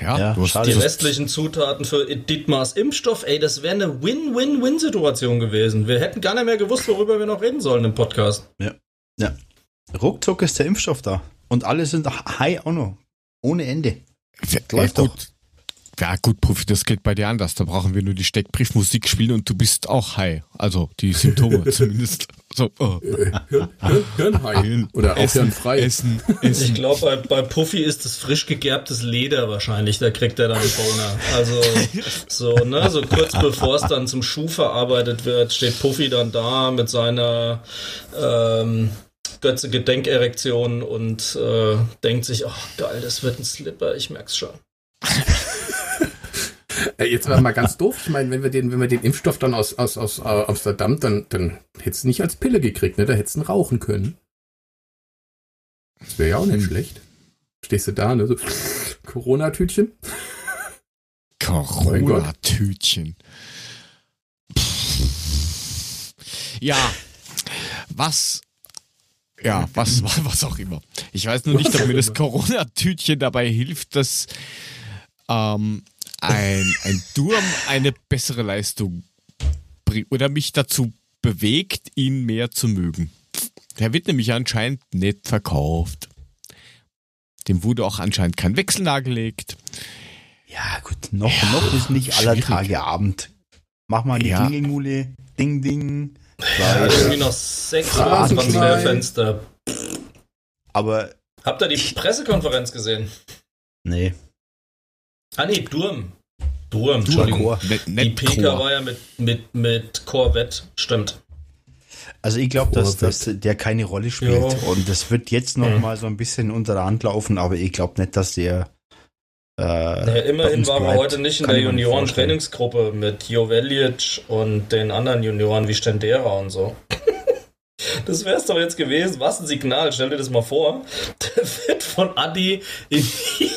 Ja, Ja, du hast. Die restlichen Zutaten für Dietmars Impfstoff, ey, das wäre eine Win-Win-Win-Situation gewesen. Wir hätten gar nicht mehr gewusst, worüber wir noch reden sollen im Podcast. Ruckzuck ist der Impfstoff da. Und alle sind high auch noch. Ohne Ende. Ja, Läuft gut. Ja, gut, Profi, das geht bei dir anders. Da brauchen wir nur die Steckbriefmusik spielen und du bist auch high. Also die Symptome zumindest. So, oh. Äh, Hirn, Hirn, Hirnhai. Oder auch Essen, Hirnfrei. Essen, Ich Essen. glaube, bei, bei Puffy ist es frisch gegerbtes Leder wahrscheinlich. Da kriegt er dann Boner. Also, so, ne, so kurz bevor es dann zum Schuh verarbeitet wird, steht Puffy dann da mit seiner ähm, Götze Gedenkerektion und äh, denkt sich, ach geil, das wird ein Slipper, ich merk's schon. Jetzt war mal ganz doof. Ich meine, wenn wir den, wenn wir den Impfstoff dann aus, aus, aus äh, Amsterdam, dann, dann hättest du nicht als Pille gekriegt, ne? Da hättest du ihn rauchen können. Das wäre ja auch nicht Hm. schlecht. Stehst du da, ne? So Corona-Tütchen. Corona-Tütchen. Ja, was, ja, was, was auch immer. Ich weiß nur nicht, ob mir das Corona-Tütchen dabei hilft, dass ähm, ein, ein Durm eine bessere Leistung bringt oder mich dazu bewegt, ihn mehr zu mögen. Der wird nämlich anscheinend nicht verkauft. Dem wurde auch anscheinend kein Wechsel nahegelegt. Ja, gut. Noch, noch ist nicht aller. Tage Abend. Mach mal die Ja. Klingelmule. Ding, ding. Ja, irgendwie noch sechs Wochen Transferfenster. Aber, Habt ihr die Pressekonferenz gesehen? nee. Ah nee, Durm. Durm, Dur, Entschuldigung. Die PK war ja mit, mit, mit Corvette, stimmt. Also ich glaube, dass, dass der keine Rolle spielt. Ja. Und das wird jetzt noch Mhm. mal so ein bisschen unter der Hand laufen, aber ich glaube nicht, dass der äh, Ja, immerhin uns war er bleibt. heute nicht in der. Junioren-Trainingsgruppe mit Jo Veljic und den anderen Junioren wie Stendera und so. Das wär's doch jetzt gewesen. Was ein Signal. Stell dir das mal vor. Der wird von Adi in die,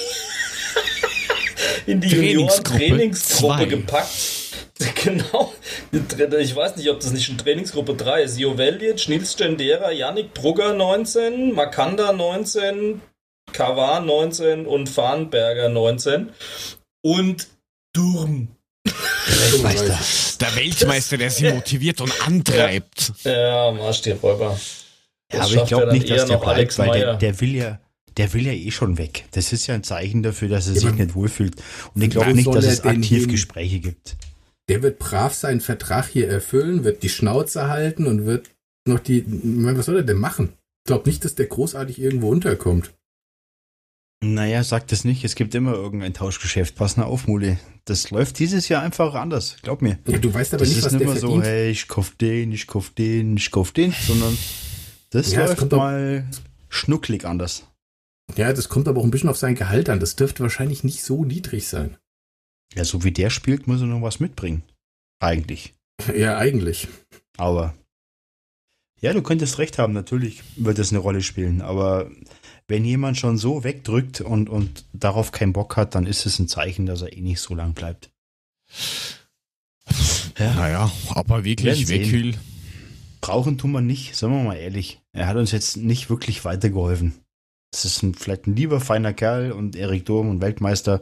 in die Trainingsgruppe Junioren-Trainingsgruppe gepackt. Genau. Ich weiß nicht, ob das nicht schon Trainingsgruppe 3 ist. Jo Veljic, Nils Stendera, Yannick Brugger 19, Makanda 19, Kavar 19 und Farnberger 19 und Durm. Weltmeister. Der Weltmeister, der sie motiviert und antreibt. Ja, Marsch die Räuber. Ja, Das aber ich ja glaube nicht, dass der bleibt, Alex weil der, der will ja, der will ja eh schon weg. Das ist ja ein Zeichen dafür, dass er Ja, sich aber- nicht wohlfühlt. Und ich glaube nicht, dass es aktiv hin? Gespräche gibt. Der wird brav seinen Vertrag hier erfüllen, wird die Schnauze halten und wird noch die. Was soll er denn machen? Ich glaube nicht, dass der großartig irgendwo unterkommt. Naja, sag das nicht. Es gibt immer irgendein Tauschgeschäft. Pass mal auf, Mule. Das läuft dieses Jahr einfach anders. Glaub mir. Ja, du weißt aber Das nicht, ist was nicht der mehr so, hey, ich kauf den, ich kauf den, ich kauf den, sondern das Ja, läuft mal schnucklig anders. Ja, das kommt aber auch ein bisschen auf sein Gehalt an. Das dürfte wahrscheinlich nicht so niedrig sein. Ja, so wie der spielt, muss er noch was mitbringen. Eigentlich. Ja, eigentlich. Aber ja, du könntest recht haben, natürlich wird es eine Rolle spielen. Aber wenn jemand schon so wegdrückt und, und darauf keinen Bock hat, dann ist es ein Zeichen, dass er eh nicht so lang bleibt. Ja, Naja, ob er wirklich Werden weg sehen. will. brauchen tun wir nicht, sagen wir mal ehrlich. Er hat uns jetzt nicht wirklich weitergeholfen. Das ist ein, vielleicht ein lieber, feiner Kerl und Erik Durm und Weltmeister.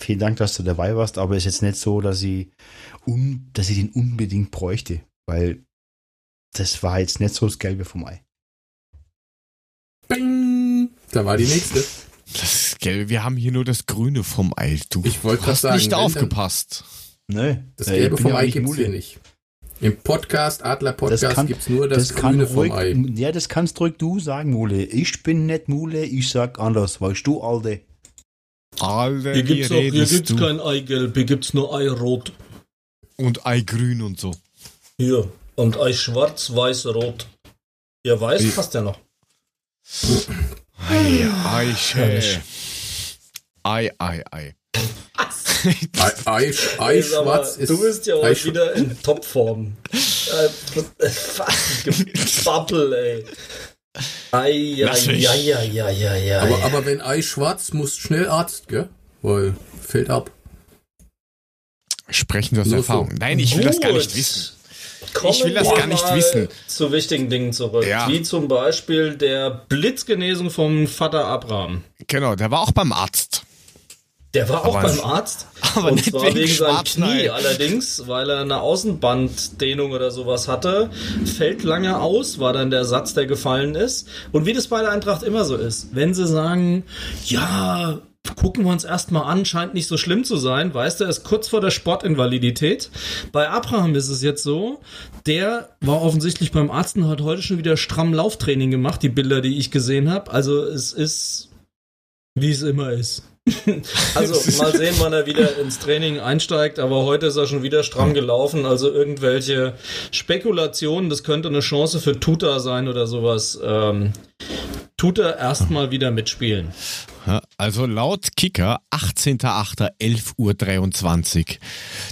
Vielen Dank, dass du dabei warst, aber ist jetzt nicht so, dass ich, un, dass ich den unbedingt bräuchte, weil das war jetzt nicht so das Gelbe vom Ei. Da war die nächste. Das ist gelb. Wir haben hier nur das Grüne vom Ei. Du Ich wollte hast sagen, nicht dann- aufgepasst. Ne, Das äh, Gelbe vom ja Ei nicht gibt's Mule. hier nicht. Im Podcast, Adler Podcast, kann- gibt's nur das, Das kann Grüne vom ruhig, Ei. ja, das kannst ruhig du sagen, Mule. Ich bin nicht Mule, ich sag anders, weißt du, Alter. Alter, Hier gibt's, gibt's du? kein Eigelb, hier gibt's nur Eirot. Und Eigrün und so. Hier. Und Ei schwarz, weiß, rot. Ja, weiß passt ja noch. Ei. Ei, Ei, Ei. Ei, Ei, Ei mal, schwarz ist. du bist ja Ei heute wieder in Topform. äh, was? Gebabbel, ey. Ei, ei, ei, ei, ei, ei, ei. Aber, aber wenn Ei schwarz, muss schnell Arzt, gell? Weil fällt ab. Sprechen wir aus Erfahrung. so. Nein, ich will das gar nicht wissen. Kommen ich will das gar nicht wissen. Zu wichtigen Dingen zurück. Ja. Wie zum Beispiel der Blitzgenesung vom Vater Abraham. Genau, der war auch beim Arzt. Der war auch Aber- beim Arzt. aber und nicht zwar wegen wegen seinem Knie allerdings, weil er eine Außenbanddehnung oder sowas hatte. Fällt lange aus, war dann der Satz, der gefallen ist. Und wie das bei der Eintracht immer so ist, wenn sie sagen, ja, gucken wir uns erstmal an, scheint nicht so schlimm zu sein, weißt du, er ist kurz vor der Sportinvalidität. Bei Abraham ist es jetzt so, der war offensichtlich beim Arzt und hat heute schon wieder stramm Lauftraining gemacht, die Bilder, die ich gesehen habe. Also es ist, wie es immer ist. Also mal sehen, wann er wieder ins Training einsteigt, aber heute ist er schon wieder stramm gelaufen. Also irgendwelche Spekulationen, das könnte eine Chance für Tuta sein oder sowas. Ähm, Tuta erstmal wieder mitspielen. Also laut Kicker 18.08.11.23 Uhr.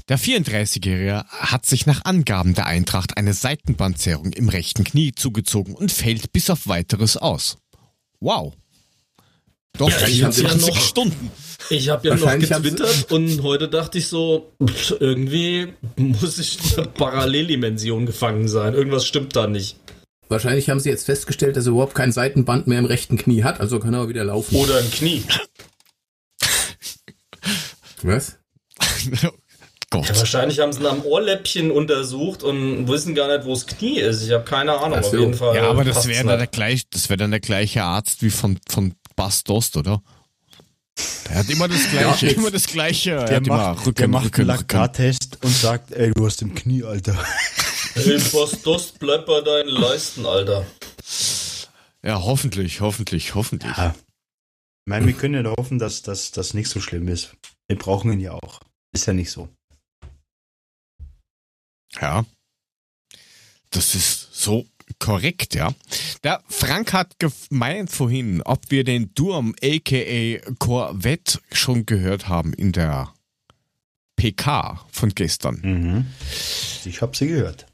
Der 34-Jährige hat sich nach Angaben der Eintracht eine Seitenbandzerrung im rechten Knie zugezogen und fällt bis auf weiteres aus. Wow. Doch, Ja, ich hab's ja 24 noch- Stunden. Ich habe ja noch getwittert und heute dachte ich so, irgendwie muss ich in einer Paralleldimension gefangen sein. Irgendwas stimmt da nicht. Wahrscheinlich haben sie jetzt festgestellt, dass er überhaupt kein Seitenband mehr im rechten Knie hat, also kann er wieder laufen. Oder ein Knie. Was? Gott. Ja, wahrscheinlich haben sie ihn am Ohrläppchen untersucht und wissen gar nicht, wo das Knie ist. Ich habe keine Ahnung. Ach so. Auf jeden Fall. Ja, aber das wäre dann, der nicht. gleich, das wär dann der gleiche Arzt wie von, von Bas Dost, oder? Der hat immer das gleiche, Ja, immer das gleiche. Er Der hat immer macht, Rücken, der macht Rücken, einen. Laktattest und sagt, ey, du hast im Knie, Alter. Dost, bleib bei deinen Leisten, Alter. Ja, hoffentlich, hoffentlich, hoffentlich. Ja. Ich meine, wir können ja nur hoffen, dass das nicht so schlimm ist. Wir brauchen ihn ja auch. Ist ja nicht so. Ja. Das ist so korrekt, ja. Der Frank hat gemeint vorhin, ob wir den Durm aka Corvette schon gehört haben in der PK von gestern. Mhm. Ich habe sie gehört.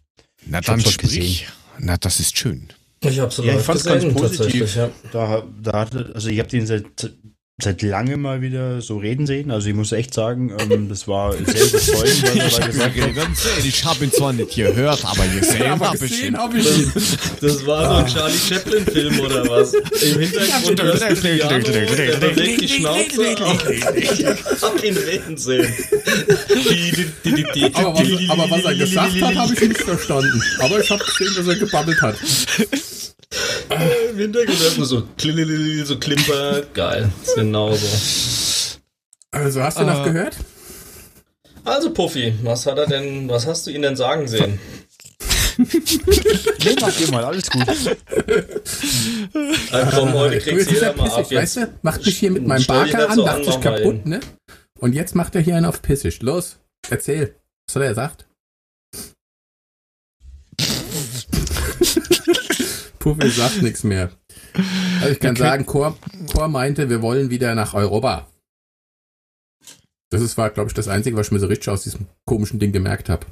Na Ich dann sprich. Na, das ist schön. Ich hab's so Ja, ich fand's gesehen, ganz positiv. Ja. Da, da hatte, also ich habe den seit, seit langem mal wieder so reden sehen. Also ich muss echt sagen, ähm, das war sehr überzeugend, was er Ich da habe gesagt hat. ich habe ihn zwar nicht gehört, aber gesehen habe ich gesehen ihn. hab ich ihn. Das war so ein Charlie Chaplin-Film oder was? Im Hintergrund hörst du Piano, der bewegt die Schnauze. Ich hab ihn reden sehen. Aber was, aber was er gesagt hat, habe ich nicht verstanden. Aber ich habe gesehen, dass er gebabbelt hat. Im Hintergrund hört man so, so Klimper. Geil, ist genauso. Also hast du noch Äh. gehört? Also Puffy, was hat er denn, was hast du ihn denn sagen sehen? Nee, mach ihr mal, alles gut. Ah, komm, heute Du, kriegst ist jeder er mal ab weißt du? Macht mich hier mit meinem dich Barker an, so dachte an, ich mach mal kaputt, ne? Und jetzt macht er hier einen auf pissig. Los, erzähl. Was hat er gesagt? Puffy sagt nichts mehr. Also ich kann Okay. sagen, Chor, Chor meinte, wir wollen wieder nach Europa. Das ist, war, glaube ich, das Einzige, was ich mir so richtig aus diesem komischen Ding gemerkt habe.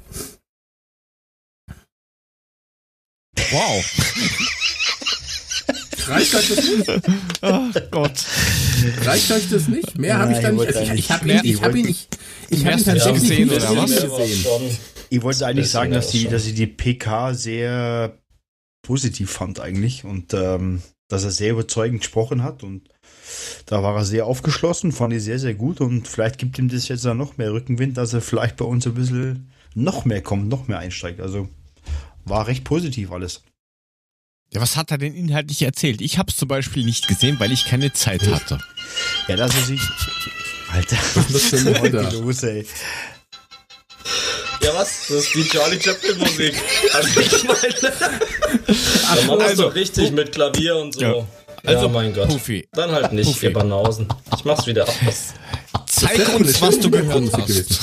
Wow. Reicht euch das nicht? Ach Gott. Reicht euch das nicht? Mehr habe ich da ich nicht. Also ich habe ihn, ich hab ihn, ich, ich hab ihn tatsächlich gesehen, nicht oder was? gesehen. Ich wollte eigentlich Bisschen sagen, dass die, dass ich die PK sehr positiv fand eigentlich und ähm, dass er sehr überzeugend gesprochen hat und da war er sehr aufgeschlossen, fand ich sehr, sehr gut und vielleicht gibt ihm das jetzt dann noch mehr Rückenwind, dass er vielleicht bei uns ein bisschen noch mehr kommt, noch mehr einsteigt. Also war recht positiv alles. Ja, was hat er denn inhaltlich erzählt? Ich habe es zum Beispiel nicht gesehen, weil ich keine Zeit hatte. Ja, dass er sich... Alter, Was ist ein Order? los, ey. Ja, was? Das ist die Charlie Chaplin-Musik. Also ich meine, machen wir also, doch richtig mit Klavier und so. Ja. Ja, Also, mein Gott. Puffy. Dann halt nicht, Puffy. ihr Banausen. Ich mach's wieder aus. Zeig wäre uns, was du gehört hast.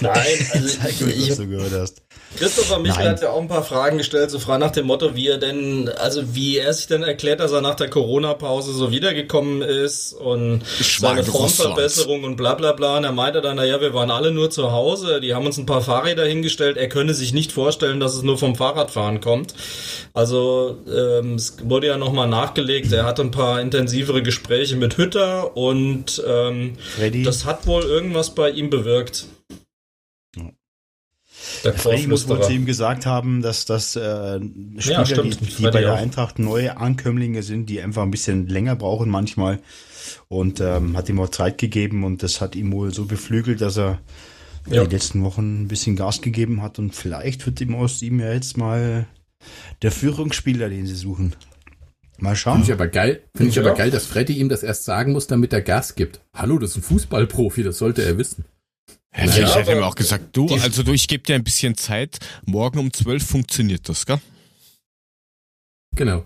Nein, also Zeig mir, was du gehört hast. Christopher Michel Nein. hat ja auch ein paar Fragen gestellt, so frei nach dem Motto, wie er denn, also wie er sich denn erklärt, dass er nach der Corona-Pause so wiedergekommen ist und seine. Formverbesserung und bla bla bla. Und er meinte dann, naja, wir waren alle nur zu Hause, die haben uns ein paar Fahrräder hingestellt, er könne sich nicht vorstellen, dass es nur vom Fahrradfahren kommt. Also ähm, es wurde ja nochmal nachgelegt, er hatte ein paar intensivere Gespräche mit Hütter und ähm, das hat wohl irgendwas bei ihm bewirkt. Freddy muss wohl zu ihm gesagt haben, dass das äh, Spieler, Ja, stimmt. die, die bei der auch. Eintracht neue Ankömmlinge sind, die einfach ein bisschen länger brauchen manchmal. Und ähm, hat ihm auch Zeit gegeben und das hat ihm wohl so beflügelt, dass er Ja. die letzten Wochen ein bisschen Gas gegeben hat und vielleicht wird ihm aus ihm ja jetzt mal der Führungsspieler, den sie suchen. Mal schauen. Finde ich aber geil, finde ich Ja. aber geil, dass Freddy ihm das erst sagen muss, damit er Gas gibt. Hallo, das ist ein Fußballprofi, das sollte er wissen. Ja, Ja, ich hätte mir auch gesagt, du, also du, ich gebe dir ein bisschen Zeit. Morgen um 12 funktioniert das, gell? Genau.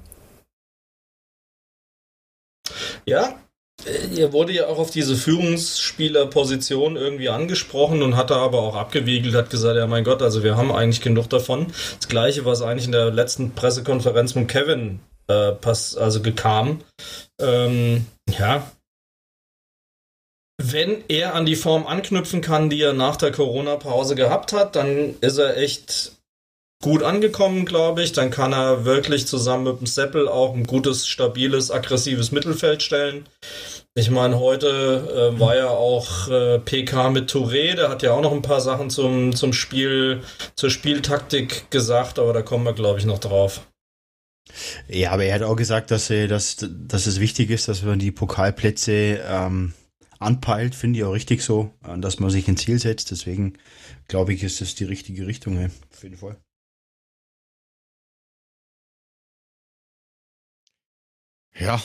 Ja, äh, ihr wurde ja auch auf diese Führungsspielerposition irgendwie angesprochen und hat da aber auch abgewiegelt, hat gesagt, ja mein Gott, also wir haben eigentlich genug davon. Das gleiche, was eigentlich in der letzten Pressekonferenz mit Kevin äh, pass, also gekam. Ähm, ja. Wenn er an die Form anknüpfen kann, die er nach der Corona-Pause gehabt hat, dann ist er echt gut angekommen, glaube ich. Dann kann er wirklich zusammen mit dem Seppel auch ein gutes, stabiles, aggressives Mittelfeld stellen. Ich meine, heute äh, war ja auch äh, PK mit Touré, der hat ja auch noch ein paar Sachen zum, zum Spiel, zur Spieltaktik gesagt, aber da kommen wir, glaube ich, noch drauf. Ja, aber er hat auch gesagt, dass, dass, dass es wichtig ist, dass man die Pokalplätze ähm, anpeilt, finde ich auch richtig so, äh, dass man sich ein Ziel setzt. Deswegen glaube ich, ist das die richtige Richtung, ey. auf jeden Fall. Ja,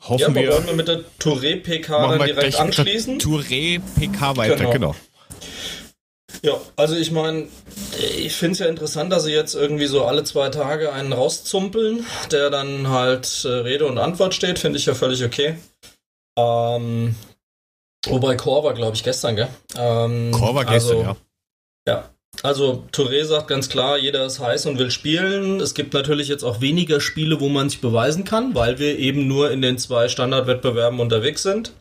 hoffen ja, wir. wollen wir mit der Touré-PK dann direkt anschließen? Touré PK weiter, Genau. genau. Ja, also ich meine, ich finde es ja interessant, dass sie jetzt irgendwie so alle zwei Tage einen rauszumpeln, der dann halt äh, Rede und Antwort steht, finde ich ja völlig okay. Ähm, wobei war, glaube ich, gestern, gell? Ähm, war gestern, also, ja. Ja, also Touré sagt ganz klar, jeder ist heiß und will spielen. Es gibt natürlich jetzt auch weniger Spiele, wo man sich beweisen kann, weil wir eben nur in den zwei Standardwettbewerben unterwegs sind.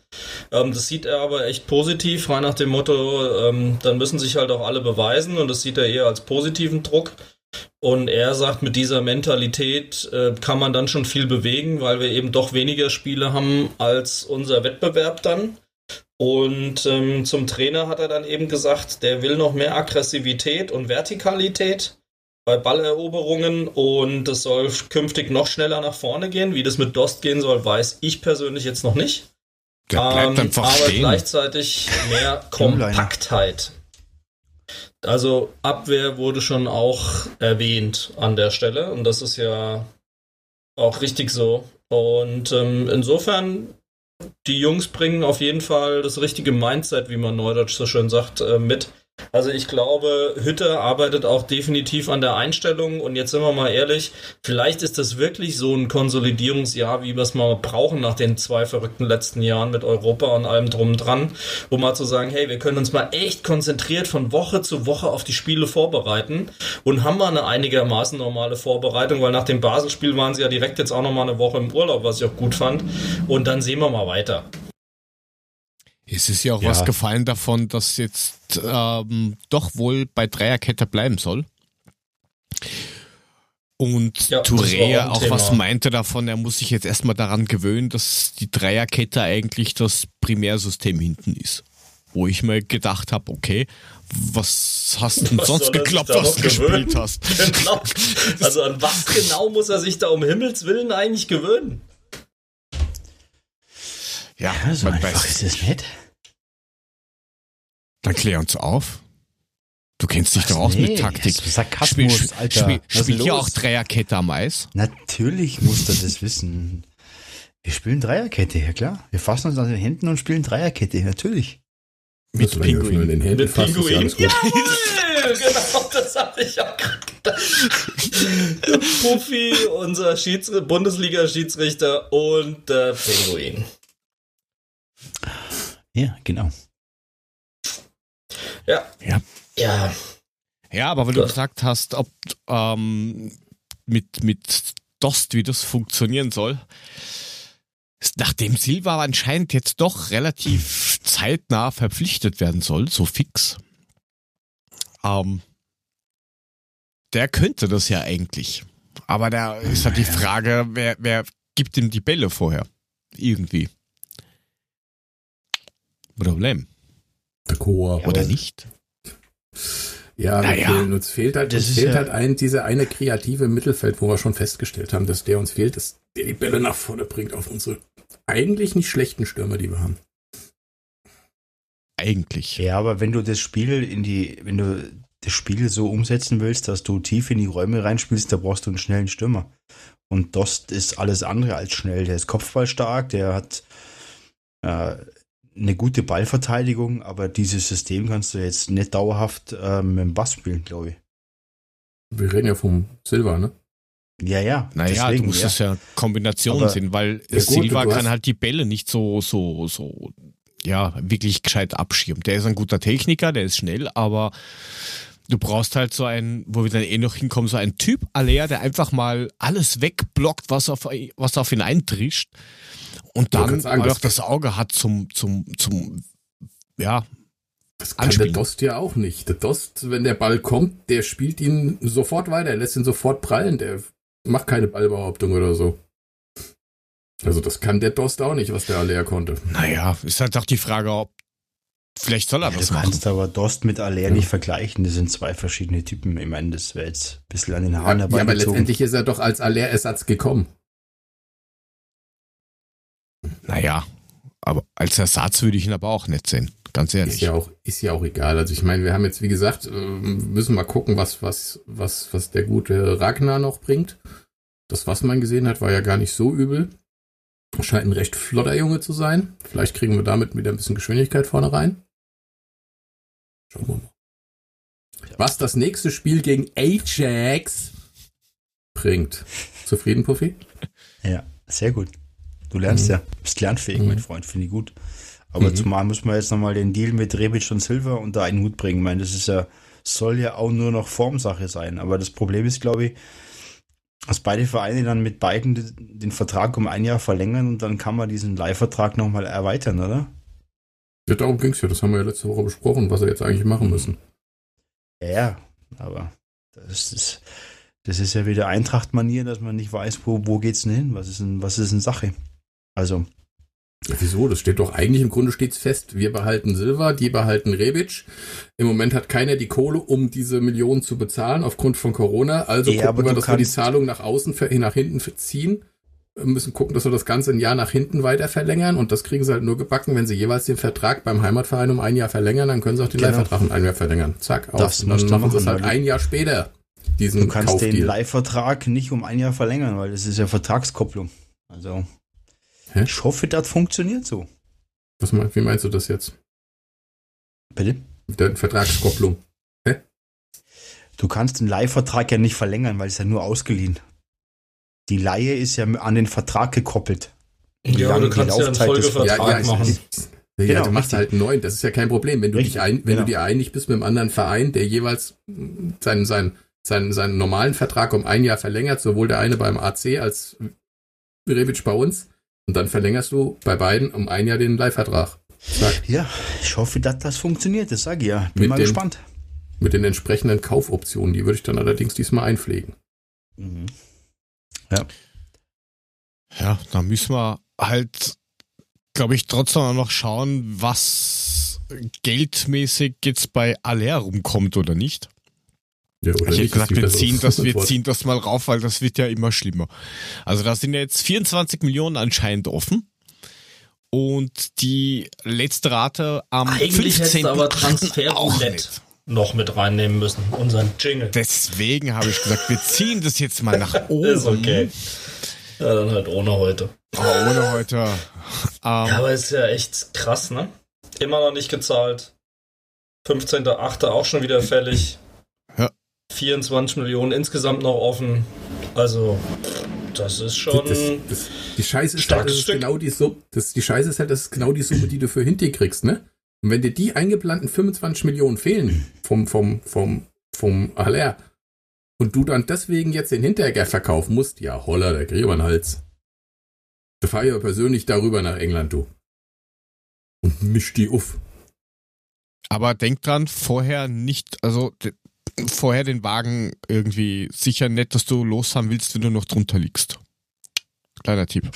Ähm, das sieht er aber echt positiv, frei nach dem Motto, ähm, dann müssen sich halt auch alle beweisen und das sieht er eher als positiven Druck. Und er sagt, mit dieser Mentalität äh, kann man dann schon viel bewegen, weil wir eben doch weniger Spiele haben als unser Wettbewerb dann. Und ähm, zum Trainer hat er dann eben gesagt, der will noch mehr Aggressivität und Vertikalität bei Balleroberungen und es soll künftig noch schneller nach vorne gehen. Wie das mit Dost gehen soll, weiß ich persönlich jetzt noch nicht. Der bleibt Ähm, einfach aber stehen. gleichzeitig mehr. Kompaktheit. Also Abwehr wurde schon auch erwähnt an der Stelle und das ist ja auch richtig so. Und ähm, insofern, die Jungs bringen auf jeden Fall das richtige Mindset, wie man neudeutsch so schön sagt, äh, mit. Also ich glaube, Hütte arbeitet auch definitiv an der Einstellung. Und jetzt sind wir mal ehrlich, vielleicht ist das wirklich so ein Konsolidierungsjahr, wie wir es mal brauchen nach den zwei verrückten letzten Jahren mit Europa und allem drum und dran, um mal zu sagen, hey, wir können uns mal echt konzentriert von Woche zu Woche auf die Spiele vorbereiten. Und haben mal eine einigermaßen normale Vorbereitung, weil nach dem Basel-Spiel waren sie ja direkt jetzt auch noch mal eine Woche im Urlaub, was ich auch gut fand. Und dann sehen wir mal weiter. Es ist ja auch Ja. was gefallen davon, dass jetzt ähm, doch wohl bei Dreierkette bleiben soll. Und Ja, Touré auch Thema. was meinte davon, er muss sich jetzt erstmal daran gewöhnen, dass die Dreierkette eigentlich das Primärsystem hinten ist. Wo ich mir gedacht habe, okay, was hast du denn Was sonst da was du gespielt hast? Genau. Also an was genau muss er sich da um Himmels Willen eigentlich gewöhnen? Ja, Ja, so einfach weiß. ist es nicht. Dann klär uns auf. Du kennst dich Was? doch aus Nee, mit Taktik. das ist Sarkasmus, Spiel, Alter. Spiel, spielt ja los? auch Dreierkette am Eis. Natürlich muss er das wissen. Wir spielen Dreierkette, ja klar. Wir fassen uns an den Händen und spielen Dreierkette, natürlich. Mit Also, wir Pinguin. in den Händen Mit fassen, ist ja Pinguin? alles gut. Jawohl! genau, das habe ich auch gerade gedacht. Puffy, unser Schieds Bundesliga-Schiedsrichter und der Pinguin. Ja, genau. Ja. Ja. Ja. Ja, aber weil du gesagt hast, ob ähm, mit, mit Dost, wie das funktionieren soll, nachdem Silva anscheinend jetzt doch relativ zeitnah verpflichtet werden soll, so fix, ähm, der könnte das ja eigentlich. Aber da ist halt die Frage, wer, wer gibt ihm die Bälle vorher? Irgendwie. Problem. Der Chor. Oder nicht? Ja, Naja. wir fehlen- uns fehlt halt, Das uns fehlt ja- halt ein, dieser eine kreative Mittelfeld, wo wir schon festgestellt haben, dass der uns fehlt, dass der die Bälle nach vorne bringt auf unsere eigentlich nicht schlechten Stürmer, die wir haben. Eigentlich. Ja, aber wenn du das Spiel in die, wenn du das Spiel so umsetzen willst, dass du tief in die Räume reinspielst, da brauchst du einen schnellen Stürmer. Und Dost ist alles andere als schnell. Der ist kopfballstark, der hat äh, eine gute Ballverteidigung, aber dieses System kannst du jetzt nicht dauerhaft äh, mit dem Bass spielen, glaube ich. Wir reden ja vom Silva, ne? Ja, ja. Naja, deswegen, du musst ja. es ja Kombinationen Aber- sehen, weil Ja, Silva kann halt die Bälle nicht so, so, so, ja, wirklich gescheit abschirmen. Der ist ein guter Techniker, der ist schnell, aber du brauchst halt so einen, wo wir dann eh noch hinkommen, so einen Typ Alea, der einfach mal alles wegblockt, was auf, was auf ihn eintrischt und Ja, dann sagen, auch das- das Auge hat zum, zum, zum, ja, Das kann Anspielen. der Dost ja auch nicht. Der Dost, wenn der Ball kommt, der spielt ihn sofort weiter, er lässt ihn sofort prallen, der macht keine Ballbehauptung oder so. Also das kann der Dost auch nicht, was der Alea konnte. naja, ist halt auch die Frage, ob, vielleicht soll er Ja, was du machen. kannst aber Dost mit Aller nicht vergleichen. Das sind zwei verschiedene Typen. Ich meine, das wäre jetzt ein bisschen an den Ja, Haaren ja, aber herbeigezogen. letztendlich ist er doch als Alea-Ersatz gekommen. Naja, aber als Ersatz würde ich ihn aber auch nicht sehen, ganz ehrlich. Ist ja auch, ist ja auch egal. Also ich meine, wir haben jetzt, wie gesagt, ähm, müssen mal gucken, was, was, was, was der gute Ragnar noch bringt. Das, was man gesehen hat, war ja gar nicht so übel. Scheint ein recht flotter Junge zu sein. Vielleicht kriegen wir damit wieder ein bisschen Geschwindigkeit vorne rein. Schauen wir mal. Was das nächste Spiel gegen Ajax bringt. Zufrieden, Puffy? Ja, sehr gut. Du lernst Mhm. ja, bist lernfähig, Mhm. mein Freund, finde ich gut. Aber Mhm. zumal muss man jetzt nochmal den Deal mit Rebic und Silva unter einen Hut bringen. Ich meine, das ist ja, soll ja auch nur noch Formsache sein. Aber das Problem ist, glaube ich, dass beide Vereine dann mit beiden den- Vertrag um ein Jahr verlängern und dann kann man diesen Leihvertrag nochmal erweitern, oder? Ja, darum ging's ja. Das haben wir ja letzte Woche besprochen, was wir jetzt eigentlich machen müssen. Ja, ja, aber das ist, das ist ja wieder Eintracht-Manier, dass man nicht weiß, wo, wo geht's denn hin? Was ist denn, was ist denn Sache? Also, Ja, wieso? Das steht doch eigentlich im Grunde steht's fest. Wir behalten Silva, die behalten Rebic. Im Moment hat keiner die Kohle, um diese Millionen zu bezahlen aufgrund von Corona. Also Ja, gucken wir, dass wir die Zahlung nach außen, nach hinten ziehen. Wir müssen gucken, dass wir das Ganze ein Jahr nach hinten weiter verlängern. Und das kriegen sie halt nur gebacken, wenn sie jeweils den Vertrag beim Heimatverein um ein Jahr verlängern. Dann können sie auch den Genau. Leihvertrag um ein Jahr verlängern. Zack, aus. Das Und dann machen sie es halt ein Jahr später. Diesen Du kannst den Kaufdeal. Leihvertrag nicht um ein Jahr verlängern, weil das ist ja Vertragskopplung. Also, Hä? ich hoffe, das funktioniert so. Was, mein- wie meinst du das jetzt? Bitte? Mit der Vertragskopplung. Du kannst den Leihvertrag ja nicht verlängern, weil es ja nur ausgeliehen. Die Leihe ist ja an den Vertrag gekoppelt. Wie Ja, du die kannst ja einen Folgevertrag ich- machen. Ja, Genau, du machst richtig. halt einen neuen, das ist ja kein Problem. Wenn du Richtig, dich ein, wenn genau. du dir einig bist mit einem anderen Verein, der jeweils seinen, seinen, seinen, seinen normalen Vertrag um ein Jahr verlängert, sowohl der eine beim AC als Rebic bei uns, und dann verlängerst du bei beiden um ein Jahr den Leihvertrag. Zack. Ja, ich hoffe, dass das funktioniert. Das sage ich ja. Bin Mit mal dem- gespannt. Mit den entsprechenden Kaufoptionen, die würde ich dann allerdings diesmal einpflegen. Mhm. Ja, da müssen wir halt, glaube ich, trotzdem auch noch schauen, was geldmäßig jetzt bei Aller rumkommt oder nicht. Ja, oder ich hätte gesagt, wir ziehen, das, wir ziehen das mal rauf, weil das wird ja immer schlimmer. Also da sind ja jetzt 24 Millionen anscheinend offen. Und die letzte Rate am Eigentlich hättest 15. du aber auch Transferroulette nicht. noch mit reinnehmen müssen. Unseren Jingle. Deswegen habe ich gesagt, wir ziehen das jetzt mal nach oben. Ist okay. Ja, dann halt ohne heute. Aber ohne heute. Ähm, Ja, aber ist ja echt krass, ne? Immer noch nicht gezahlt. 15.8. auch schon wieder fällig. Ja. 24 Millionen insgesamt noch offen. Also, das ist schon. Das, das, die Scheiße ist halt, das genau die Summe, das, die Scheiße ist halt, das ist genau die Summe, die du für Hinti kriegst, ne? Und wenn dir die eingeplanten 25 Millionen fehlen vom, vom, vom, vom Aller und du dann deswegen jetzt den Hinteregger verkaufen musst, ja, holla, der kriegt über den Hals. Da fahr ich aber persönlich darüber nach England, du. Und misch die auf. Aber denk dran, vorher nicht, also vorher den Wagen irgendwie sicher nicht, dass du los haben willst, wenn du noch drunter liegst. Kleiner Tipp.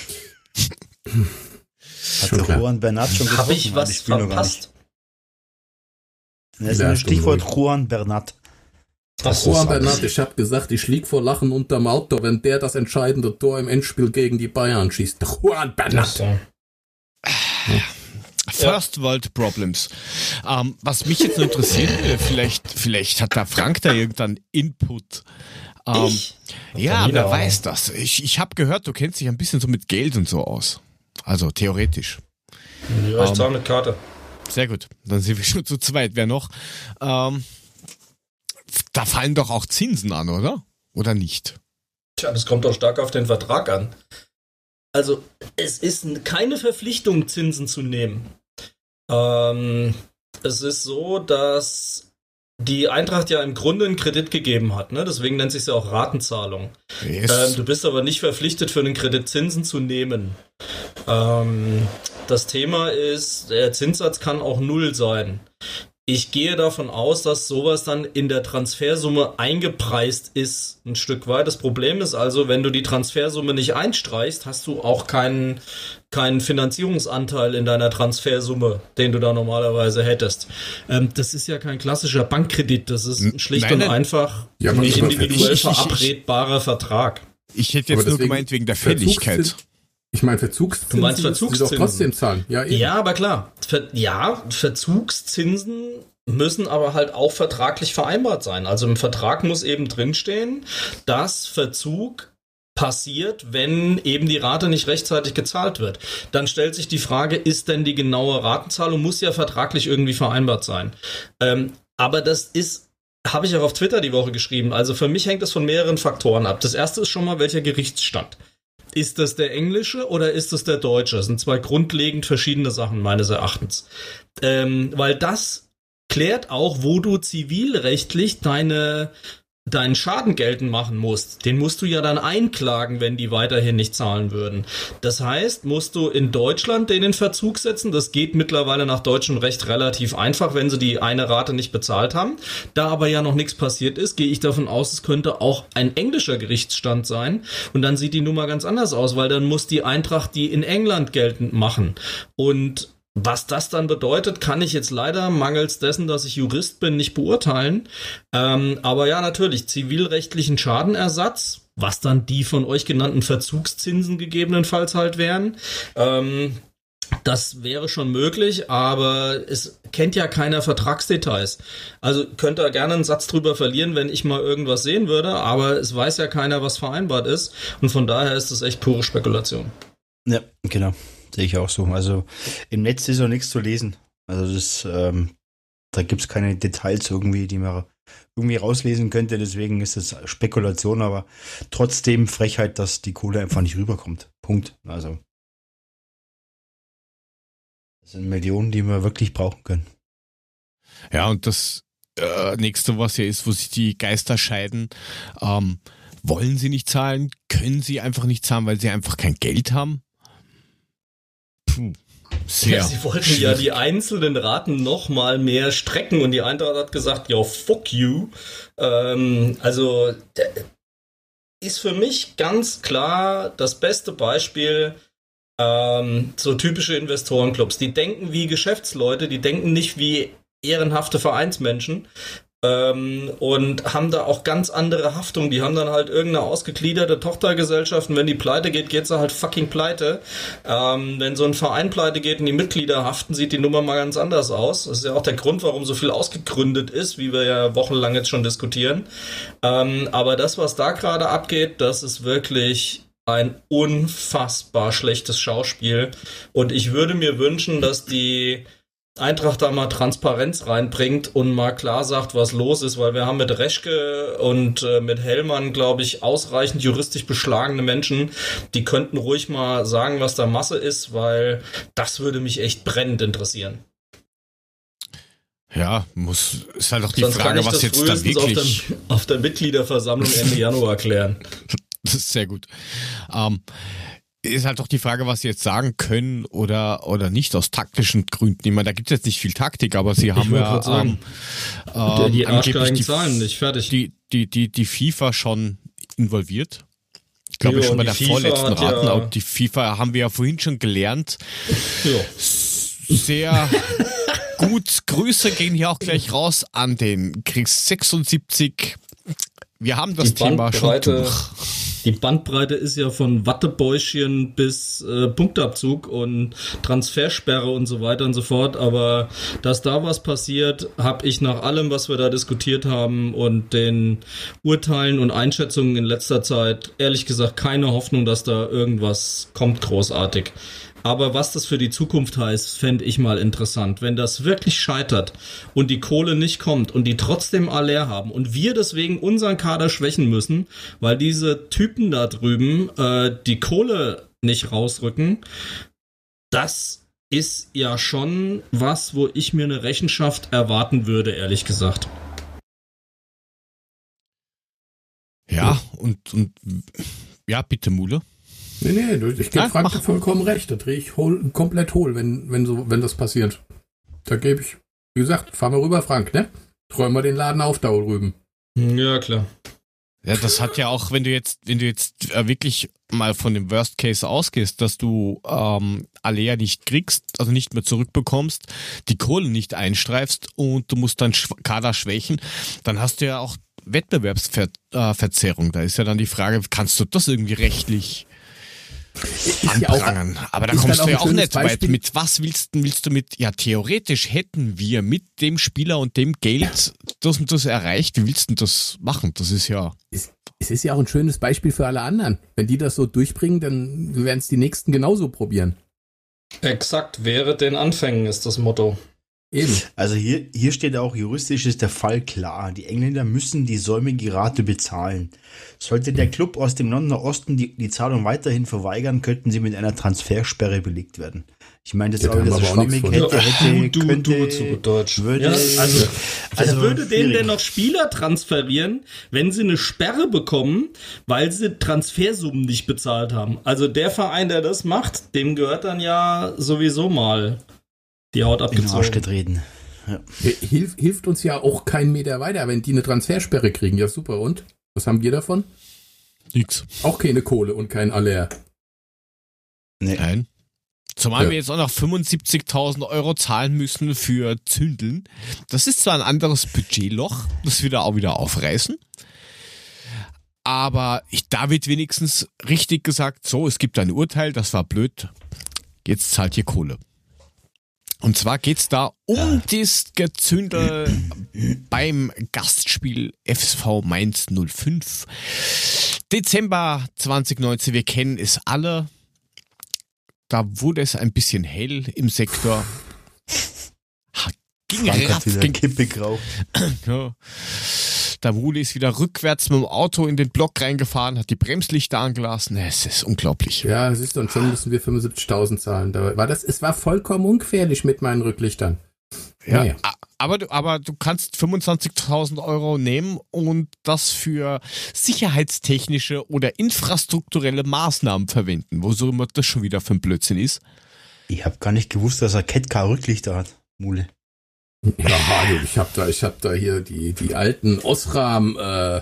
Hat der. Juan Bernat schon Habe ich was Ich verpasst? nicht. Das ist Ja, ein Stichwort. Juan Bernat. Das Juan Bernat, ich habe gesagt, ich lieg vor Lachen unterm Auto, wenn der das entscheidende Tor im Endspiel gegen die Bayern schießt. Juan Bernat. First World Problems. Ähm, was mich jetzt nur interessiert, vielleicht, vielleicht hat da Frank da irgendeinen Input. Ähm, Ich? Ja, wer Ahnung. weiß das? Ich, ich habe gehört, du kennst dich ein bisschen so mit Geld und so aus. Also theoretisch. Ja, ich Ähm, zahle mit Karte. Sehr gut. Dann sind wir schon zu zweit. Wer noch? Ähm, da fallen doch auch Zinsen an, oder? Oder nicht? Tja, das kommt doch stark auf den Vertrag an. Also, es ist keine Verpflichtung, Zinsen zu nehmen. Ähm, es ist so, dass die Eintracht ja im Grunde einen Kredit gegeben hat, ne? Deswegen nennt sich ja auch Ratenzahlung. Yes. Ähm, du bist aber nicht verpflichtet, für einen Kredit Zinsen zu nehmen. Ähm, das Thema ist, der Zinssatz kann auch null sein. Ich gehe davon aus, dass sowas dann in der Transfersumme eingepreist ist, ein Stück weit. Das Problem ist also, wenn du die Transfersumme nicht einstreichst, hast du auch keinen, keinen Finanzierungsanteil in deiner Transfersumme, den du da normalerweise hättest. Ähm, das ist ja kein klassischer Bankkredit, das ist ein schlicht Nein, und nein. einfach Ja, aber- individuell verabredbarer Vertrag. ich hätte jetzt nur gemeint wegen der Fälligkeit. Ich meine, Verzugszinsen. Du meinst müssen Sie doch Verzugszinsen? trotzdem zahlen. Ja, eben. Ja, aber klar. Ver ja, Verzugszinsen müssen aber halt auch vertraglich vereinbart sein. Also im Vertrag muss eben drinstehen, dass Verzug passiert, wenn eben die Rate nicht rechtzeitig gezahlt wird. Dann stellt sich die Frage, ist denn die genaue Ratenzahlung, muss ja vertraglich irgendwie vereinbart sein. Ähm, aber das ist, habe ich auch auf Twitter die Woche geschrieben. Also für mich hängt es von mehreren Faktoren ab. Das erste ist schon mal, welcher Gerichtsstand. Ist das der englische oder ist das der deutsche? Das sind zwei grundlegend verschiedene Sachen meines Erachtens. Ähm, weil das klärt auch, wo du zivilrechtlich deine deinen Schaden geltend machen musst, den musst du ja dann einklagen, wenn die weiterhin nicht zahlen würden. Das heißt, musst du in Deutschland den in Verzug setzen. Das geht mittlerweile nach deutschem Recht relativ einfach, wenn sie die eine Rate nicht bezahlt haben. Da aber ja noch nichts passiert ist, gehe ich davon aus, es könnte auch ein englischer Gerichtsstand sein. Und dann sieht die Nummer ganz anders aus, weil dann muss die Eintracht die in England geltend machen. Und was das dann bedeutet, kann ich jetzt leider mangels dessen, dass ich Jurist bin, nicht beurteilen. Ähm, aber ja, natürlich, zivilrechtlichen Schadenersatz, was dann die von euch genannten Verzugszinsen gegebenenfalls halt wären. Ähm, das wäre schon möglich, aber es kennt ja keiner Vertragsdetails. Also könnt ihr gerne einen Satz drüber verlieren, wenn ich mal irgendwas sehen würde, aber es weiß ja keiner, was vereinbart ist. Und von daher ist es echt pure Spekulation. Ja, genau. Sehe ich auch so. Also im Netz ist auch nichts zu lesen. Also das, ähm, da gibt es keine Details irgendwie, die man irgendwie rauslesen könnte. Deswegen ist es Spekulation, aber trotzdem Frechheit, dass die Kohle einfach nicht rüberkommt. Punkt. Also das sind Millionen, die wir wirklich brauchen können. Ja, und das äh, nächste, was ja ist, wo sich die Geister scheiden, ähm, wollen sie nicht zahlen, können sie einfach nicht zahlen, weil sie einfach kein Geld haben? Sehr. Ja, sie wollten ja die einzelnen Raten noch mal mehr strecken und die Eintracht hat gesagt, ja, fuck you. Ähm, also ist für mich ganz klar das beste Beispiel ähm, so typische Investorenclubs. Die denken wie Geschäftsleute, die denken nicht wie ehrenhafte Vereinsmenschen ähm, und haben da auch ganz andere Haftung. Die haben dann halt irgendeine ausgegliederte Tochtergesellschaft und wenn die pleite geht, geht sie halt fucking pleite. Ähm, wenn so ein Verein pleite geht und die Mitglieder haften, sieht die Nummer mal ganz anders aus. Das ist ja auch der Grund, warum so viel ausgegründet ist, wie wir ja wochenlang jetzt schon diskutieren. Ähm, aber das, was da gerade abgeht, das ist wirklich ein unfassbar schlechtes Schauspiel. Und ich würde mir wünschen, dass die Eintracht da mal Transparenz reinbringt und mal klar sagt, was los ist, weil wir haben mit Reschke und äh, mit Hellmann, glaube ich, ausreichend juristisch beschlagene Menschen, die könnten ruhig mal sagen, was da Masse ist, weil das würde mich echt brennend interessieren. Ja, muss, ist halt auch die Sonst Frage, was jetzt da frühestens auf wirklich. der, auf der Mitgliederversammlung Ende Januar klären. Das ist sehr gut. Ähm, ist halt doch die Frage, was sie jetzt sagen können oder, oder nicht aus taktischen Gründen. Ich meine, da gibt es jetzt nicht viel Taktik, aber sie haben ja sagen. ähm, ähm, die angeblich die, zahlen nicht, fertig. die, die, die, die FIFA schon involviert. Ich glaube Ja, schon bei der FIFA vorletzten ja- Raten. auch die FIFA haben wir ja vorhin schon gelernt. Ja. Sehr gut. Grüße gehen hier auch gleich raus an den Kriegs 76 wir haben das Die Thema schon Bandbreite- durch. Die Bandbreite ist ja von Wattebäuschen bis äh, Punktabzug und Transfersperre und so weiter und so fort. Aber dass da was passiert, habe ich nach allem, was wir da diskutiert haben und den Urteilen und Einschätzungen in letzter Zeit ehrlich gesagt keine Hoffnung, dass da irgendwas kommt großartig. Aber was das für die Zukunft heißt, fände ich mal interessant. Wenn das wirklich scheitert und die Kohle nicht kommt und die trotzdem Aller haben und wir deswegen unseren Kader schwächen müssen, weil diese Typen da drüben äh, die Kohle nicht rausrücken, das ist ja schon was, wo ich mir eine Rechenschaft erwarten würde, ehrlich gesagt. Ja, und, und ja, bitte, Mule. Nee, nee, ich gebe Frank mach. vollkommen recht. Da drehe ich hohl, komplett hohl, wenn, wenn, so, wenn das passiert. Da gebe ich, wie gesagt, fahren wir rüber, Frank, ne? Räumen wir den Laden auf da drüben. Ja, klar. Ja, das hat ja auch, wenn du jetzt, wenn du jetzt äh, wirklich mal von dem Worst Case ausgehst, dass du ähm, Alea nicht kriegst, also nicht mehr zurückbekommst, die Kohle nicht einstreifst und du musst dann Kader schwächen, dann hast du ja auch Wettbewerbsverzerrung. Da ist ja dann die Frage, kannst du das irgendwie rechtlich ja auch- anprangern? Aber da kommst du ja auch nicht weit. Beispiel. Mit was willst, du- willst du mit, ja theoretisch hätten wir mit dem Spieler und dem Geld das und das erreicht. Wie willst du das machen? Das ist ja... Es, es ist ja auch ein schönes Beispiel für alle anderen. Wenn die das so durchbringen, dann werden es die Nächsten genauso probieren. Exakt, wäre den Anfängen ist das Motto. Eben. Also hier, hier steht auch, juristisch ist der Fall klar. Die Engländer müssen die säumige Rate bezahlen. Sollte der Club aus dem Londoner Osten die, die Zahlung weiterhin verweigern, könnten sie mit einer Transfersperre belegt werden. Ich meine, das Ja, auch schwammig hätte, hätte, du, könnte, du zu Deutsch. würde, ja, also, also würde denen denn noch Spieler transferieren, wenn sie eine Sperre bekommen, weil sie Transfersummen nicht bezahlt haben? Also der Verein, der das macht, dem gehört dann ja sowieso mal die Haut in den Arsch abgezogen. getreten. Hilf, hilft uns ja auch kein Meter weiter, wenn die eine Transfersperre kriegen. Ja, super. Und? Was haben wir davon? Nix. Auch keine Kohle und kein Aller. Nee. Nein. Zumal Ja. wir jetzt auch noch 75.000 Euro zahlen müssen für Zündeln. Das ist zwar ein anderes Budgetloch, das wir da auch wieder aufreißen. Aber ich, da wird wenigstens richtig gesagt, so, es gibt ein Urteil, das war blöd, jetzt zahlt ihr Kohle. Und zwar geht's da um das Gezündel beim Gastspiel FSV Mainz 05. Dezember 2019, wir kennen es alle. Da wurde es ein bisschen hell im Sektor. Ging Frank raff, hat wieder ging, Kippe geraucht. ja. Der Wule ist wieder rückwärts mit dem Auto in den Block reingefahren, hat die Bremslichter angelassen. Es ist unglaublich. Ja, siehst du, und schon müssen wir 75.000 zahlen. Da war das, es war vollkommen ungefährlich mit meinen Rücklichtern. Ja, Naja. aber du, aber du kannst 25.000 Euro nehmen und das für sicherheitstechnische oder infrastrukturelle Maßnahmen verwenden, wo so immer das schon wieder für ein Blödsinn ist. Ich habe gar nicht gewusst, dass er Ketka Rücklichter hat. Mule. Ja, ich hab da, ich hab da hier die, die alten Osram äh,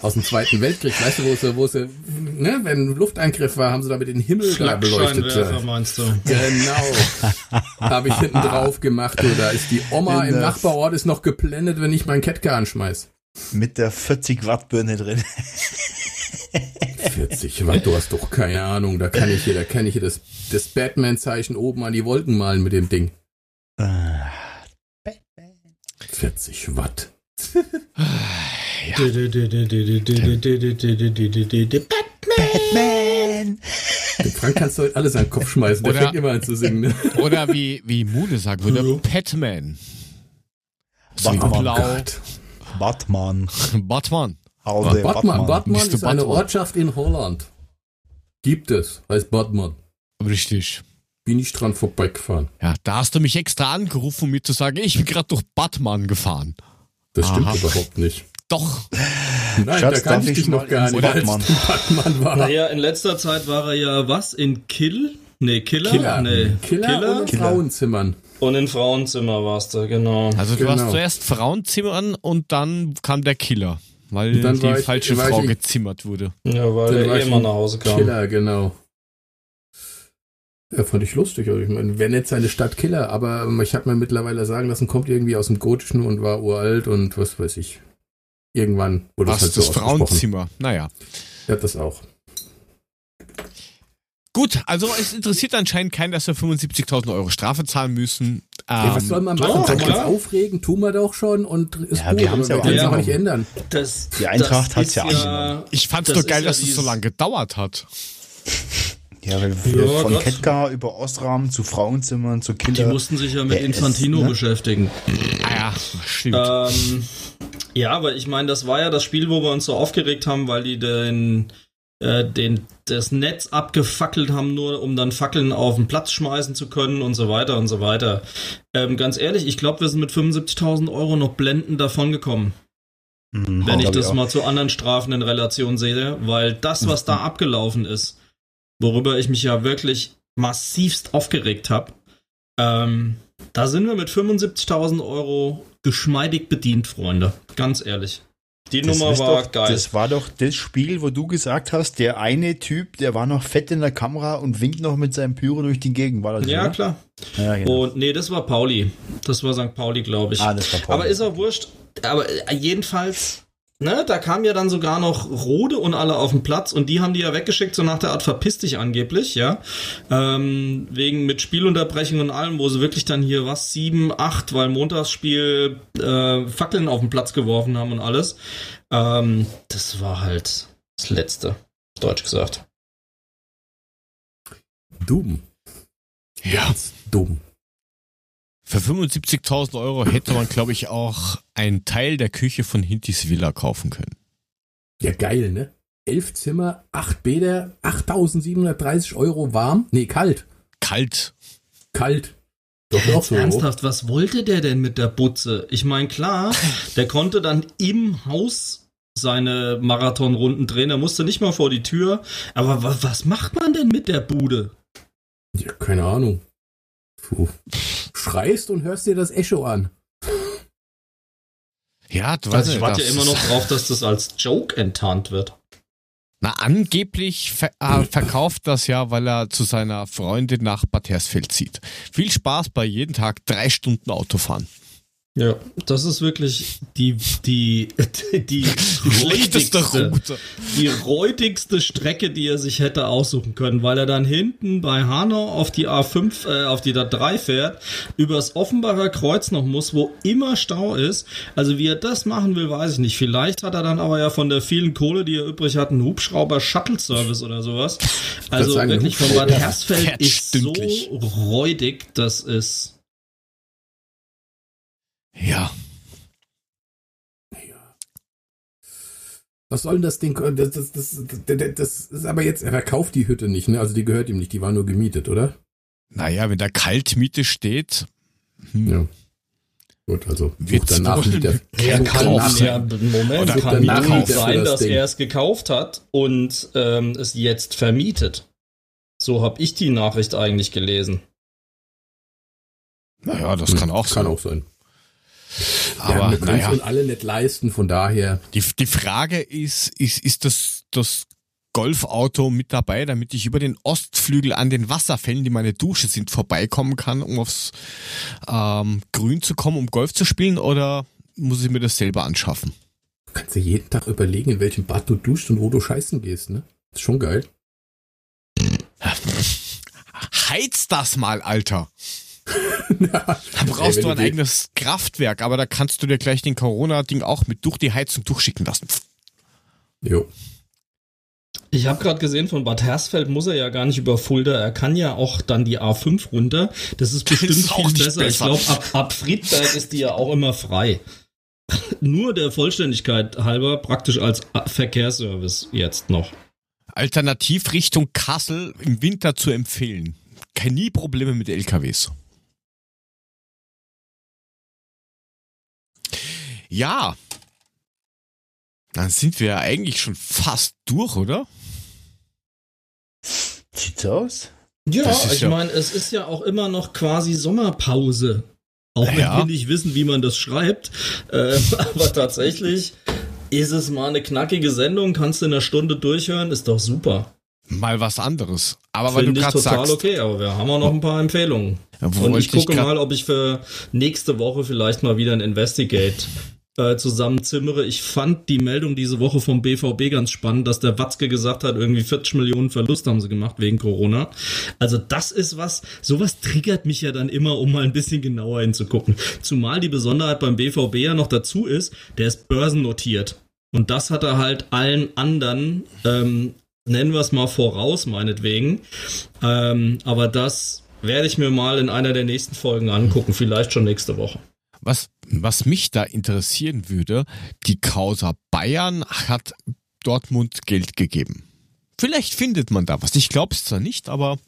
aus dem Zweiten Weltkrieg, weißt du, wo sie, wo sie, ne, wenn Luftangriff war, haben sie da mit den Himmel da beleuchtet. Schlagscheinwerfer meinst du? Genau. Habe ich hinten drauf gemacht, du. Da ist die Oma In im Nachbarort ist noch geblendet, wenn ich meinen Ketka anschmeiß. Mit der 40 Watt Birne drin. 40 Watt, du hast doch keine Ahnung. Da kann ich hier, da kann ich hier das, das Batman-Zeichen oben an die Wolken malen mit dem Ding. Ah, 40 Watt. Batman! Dem Frank kannst du heute alles an den Kopf schmeißen. Der Oder- fängt immer an zu singen. Ne? Oder wie, wie Mule sagen würde, Batman. Batman. Blau. Batman. Batman. Badman Bist du ist eine? Ortschaft in Holland. Gibt es, heißt Badman. Richtig. Bin ich dran vorbeigefahren. Ja, da hast du mich extra angerufen, um mir zu sagen, ich bin gerade durch Batman gefahren. Das stimmt Aha. überhaupt nicht. Doch. Nein, Schatz, da kann ich ich dich noch mal gar nicht, du Badman war. Naja, in letzter Zeit war er ja was? In Kill? Nee, Killer? Killer. Nee. Killer, und in Frauenzimmern. Und in Frauenzimmer warst du, genau. Also du Genau. hast zuerst Frauenzimmern und dann kam der Killer, weil die falsche Frau gezimmert wurde. Ja, weil Dann ich Ehemann ein nach Hause kam. Killer, genau. Ja, fand ich lustig. Also ich meine, wäre nicht seine Stadt Killer, aber ähm, ich habe mir mittlerweile sagen lassen, kommt irgendwie aus dem Gotischen und war uralt und was weiß ich. irgendwann wurde das halt so das. Frauenzimmer. Naja. Ja, das auch. Gut, also es interessiert anscheinend keinen, dass wir 75.000 Euro Strafe zahlen müssen. Ja, was Ähm, soll man machen? doch, uns klar. aufregen? Tun wir doch schon und ist Ja, gut. wir haben's aber ja es auch nicht ändern. Das, Die Eintracht hat's ist ja angenommen. ich fand's das doch geil, ja dass es so lange gedauert hat. Ja, weil wir Ja, von. Ketka über Ostrahmen zu Frauenzimmern zu Die Kinder. mussten sich ja mit Infantino ne? beschäftigen. Ah ja, stimmt. Ähm, ja, aber ich meine, das war ja das Spiel, wo wir uns so aufgeregt haben, weil die den, äh, den, das Netz abgefackelt haben, nur um dann Fackeln auf den Platz schmeißen zu können und so weiter und so weiter. Ähm, ganz ehrlich, ich glaube, wir sind mit 75.000 Euro noch blendend davon gekommen, Mhm, wenn ich das auch. mal zu anderen Strafen in Relation sehe, weil das, was da abgelaufen ist, worüber ich mich ja wirklich massivst aufgeregt habe, ähm, da sind wir mit 75.000 Euro geschmeidig bedient, Freunde. Ganz ehrlich. Die Das Nummer war doch, geil. Das war doch das Spiel, wo du gesagt hast, der eine Typ, der war noch fett in der Kamera und winkt noch mit seinem Pyro durch die Gegend. War das ja, oder? klar. Ja, genau. Und nee, das war Pauli. Das war St. Pauli, glaube ich. Ah, das war Pauli. Aber ist auch wurscht. Aber äh, jedenfalls, ne, da kam ja dann sogar noch Rode und alle auf den Platz und die haben die ja weggeschickt, so nach der Art verpiss dich angeblich, ja. Ähm, wegen mit Spielunterbrechung und allem, wo sie wirklich dann hier was, sieben, acht, weil Montagsspiel äh, Fackeln auf den Platz geworfen haben und alles. Ähm, das war halt das Letzte, deutsch gesagt. Dumm. ja. Dumm. Für 75.000 Euro hätte man, glaube ich, auch einen Teil der Küche von Hintis Villa kaufen können. Ja, geil, ne? Elf Zimmer, acht Bäder, 8.730 Euro warm. Nee, kalt. Kalt. Kalt. Doch, doch so. Ernsthaft, was wollte der denn mit der Butze? Ich meine, klar, der konnte dann im Haus seine Marathonrunden drehen, er musste nicht mal vor die Tür. Aber wa was macht man denn mit der Bude? Ja, keine Ahnung. Puh. Schreist und hörst dir das Echo an. Ja, du weißt Also ich warte ja immer noch drauf, dass das als Joke enttarnt wird. Na, angeblich ver äh, verkauft das ja, weil er zu seiner Freundin nach Bad Hersfeld zieht. Viel Spaß bei jeden Tag drei Stunden Autofahren. Ja, das ist wirklich die, die, die, die Route. die räudigste Strecke, die er sich hätte aussuchen können, weil er dann hinten bei Hanau auf die A5, äh, auf die A3 fährt, übers Offenbacher Kreuz noch muss, wo immer Stau ist. Also wie er das machen will, weiß ich nicht. Vielleicht hat er dann aber ja von der vielen Kohle, die er übrig hat, einen Hubschrauber-Shuttle-Service oder sowas. Also wirklich von Bad Hersfeld ist so räudig, das ist Ja. Was soll denn das Ding? Das, das, das, das, das ist aber jetzt, er verkauft die Hütte nicht, ne? Also die gehört ihm nicht, die war nur gemietet, oder? Naja, wenn da Kaltmiete steht, hm, Ja. Gut, also sucht danach mit der kann auch sein. ja, Moment, Oder kann danach sein, das dass Ding. er es gekauft hat und ähm, es jetzt vermietet. So habe ich die Nachricht eigentlich gelesen. naja, das kann auch kann sein. auch sein. Aber ja, wir können naja, uns alle nicht leisten, von daher. die, die Frage ist, ist, ist das, das Golfauto mit dabei, damit ich über den Ostflügel an den Wasserfällen, die meine Dusche sind, vorbeikommen kann, um aufs ähm, Grün zu kommen, um Golf zu spielen, oder muss ich mir das selber anschaffen? Du kannst dir jeden Tag überlegen, in welchem Bad du duscht und wo du scheißen gehst, ne? ist schon geil. Heiz das mal, Alter! Da brauchst Ey, du ein du eigenes Kraftwerk, aber da kannst du dir gleich den Corona-Ding auch mit durch die Heizung durchschicken lassen. Jo. Ich habe gerade gesehen, von Bad Hersfeld muss er ja gar nicht über Fulda. Er kann ja auch dann die A5 runter. Das ist bestimmt ist auch viel nicht besser. Ich besser. glaube, ab, ab Friedberg ist die ja auch immer frei. Nur der Vollständigkeit halber praktisch als Verkehrsservice jetzt noch. Alternativ Richtung Kassel im Winter zu empfehlen. Keine nie Probleme mit LKWs. Ja. Dann sind wir ja eigentlich schon fast durch, oder? Sieht's aus? Ja, ich ja- meine, es ist ja auch immer noch quasi Sommerpause. Auch wenn Ja. wir nicht wissen, wie man das schreibt. Ähm, aber tatsächlich ist es mal eine knackige Sendung, kannst du in einer Stunde durchhören, ist doch super. Mal was anderes. Aber weil Finde du ich gerade total sagst, okay, aber wir haben auch noch ein paar Empfehlungen. Ja, Und ich gucke grad- mal, ob ich für nächste Woche vielleicht mal wieder ein Investigate zusammenzimmere. Ich fand die Meldung diese Woche vom BVB ganz spannend, dass der Watzke gesagt hat, irgendwie 40 Millionen Verlust haben sie gemacht wegen Corona. Also das ist was, sowas triggert mich ja dann immer, um mal ein bisschen genauer hinzugucken. Zumal die Besonderheit beim BVB ja noch dazu ist, der ist börsennotiert. Und das hat er halt allen anderen, ähm, nennen wir es mal voraus, meinetwegen. Ähm, aber das werde ich mir mal in einer der nächsten Folgen angucken, vielleicht schon nächste Woche. Was, was mich da interessieren würde, die Causa Bayern hat Dortmund Geld gegeben. Vielleicht findet man da was. Ich glaube es zwar nicht, aber